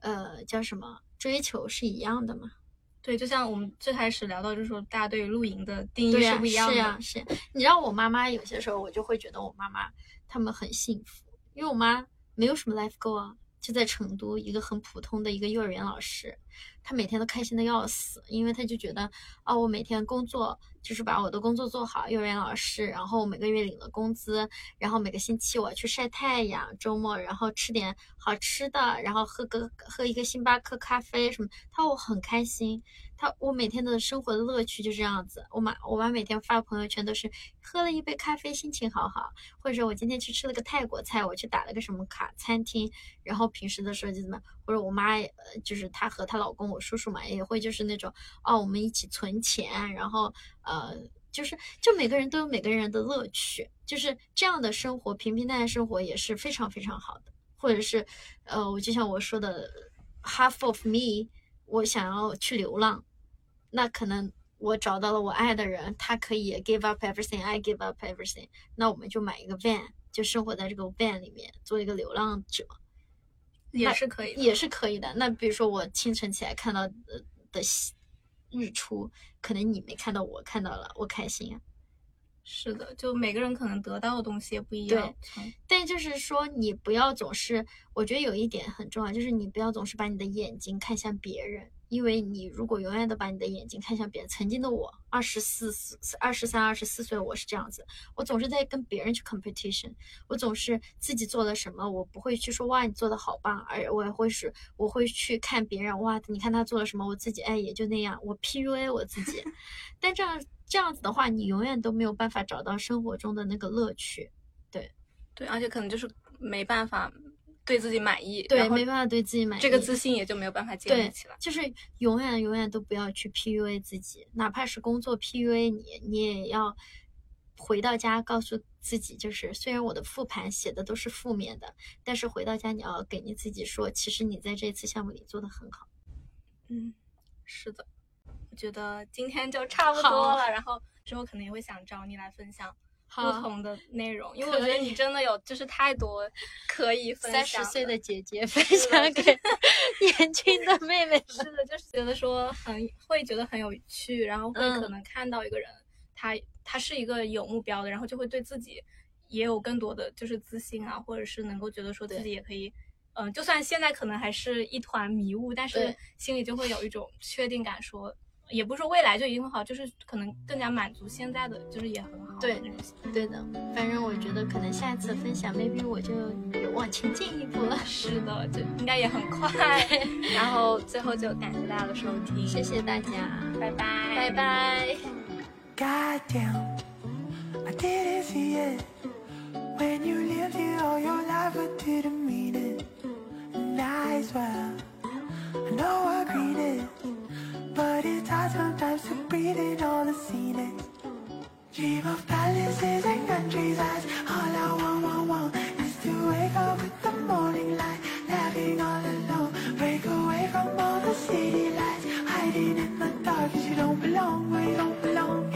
呃叫什么追求是一样的嘛。对，就像我们最开始聊到，就是说大家对于露营的定义是、不一样的。是啊、是啊你知道我妈妈有些时候我就会觉得我妈妈他们很幸福，因为我妈没有什么 life goal 啊，就在成都一个很普通的一个幼儿园老师，她每天都开心的要死，因为她就觉得啊，我每天工作就是把我的工作做好，幼儿园老师，然后每个月领了工资，然后每个星期我去晒太阳，周末然后吃点好吃的，然后喝个喝一个星巴克咖啡什么，她说我很开心。她我每天的生活的乐趣就这样子，我妈我妈每天发朋友圈都是喝了一杯咖啡，心情好好，或者我今天去吃了个泰国菜，我去打了个什么卡餐厅，然后平时的时候就怎么，或者我妈呃就是她和她老公我叔叔嘛也会就是那种哦我们一起存钱，然后呃就是就每个人都有每个人的乐趣，就是这样的生活平平淡淡生活也是非常非常好的，或者是呃我就像我说的 half of me，我想要去流浪，那可能。我找到了我爱的人，他可以 give up everything，I give up everything。那我们就买一个 van，就生活在这个 van 里面，做一个流浪者，也是可以的。也是可以的。那比如说我清晨起来看到的的西日出，可能你没看到，我看到了，我开心啊。是的，就每个人可能得到的东西也不一样。对，但就是说，你不要总是，我觉得有一点很重要，就是你不要总是把你的眼睛看向别人，因为你如果永远都把你的眼睛看向别人，曾经的我，二十四、二十三、二十四岁，我是这样子，我总是在跟别人去 competition，我总是自己做了什么，我不会去说哇你做的好棒，而我也会是我会去看别人哇，你看他做了什么，我自己哎也就那样，我 PUA 我自己，[laughs] 但这样。这样子的话，你永远都没有办法找到生活中的那个乐趣，对，对，而且可能就是没办法对自己满意，对，没办法对自己满意，这个自信也就没有办法建立起来。就是永远永远都不要去 PUA 自己，哪怕是工作 PUA 你，你也要回到家告诉自己，就是虽然我的复盘写的都是负面的，但是回到家你要给你自己说，其实你在这次项目里做的很好。嗯，是的。觉得今天就差不多了，然后之后可能也会想找你来分享不同的内容，因为我觉得你真的有就是太多可以分享。三十岁的姐姐分享给 [laughs] 年轻的妹妹，是的，就是觉得说很会觉得很有趣，然后会可能看到一个人，他他是一个有目标的，然后就会对自己也有更多的就是自信啊，或者是能够觉得说自己也可以，嗯，就算现在可能还是一团迷雾，但是心里就会有一种确定感，说。也不是说未来就一定会好，就是可能更加满足现在的，就是也很好。对，对的。反正我觉得可能下次分享，maybe 我就往前进一步了。[laughs] 是的，就应该也很快。然后最后就感谢大家的收听，谢谢大家，拜拜，拜拜。but it's hard sometimes to breathe in all the scenic. Dream of palaces and countrysides. All I want, want, want is to wake up with the morning light. Laughing all alone, break away from all the city lights. Hiding in the dark, cause you don't belong where you don't belong.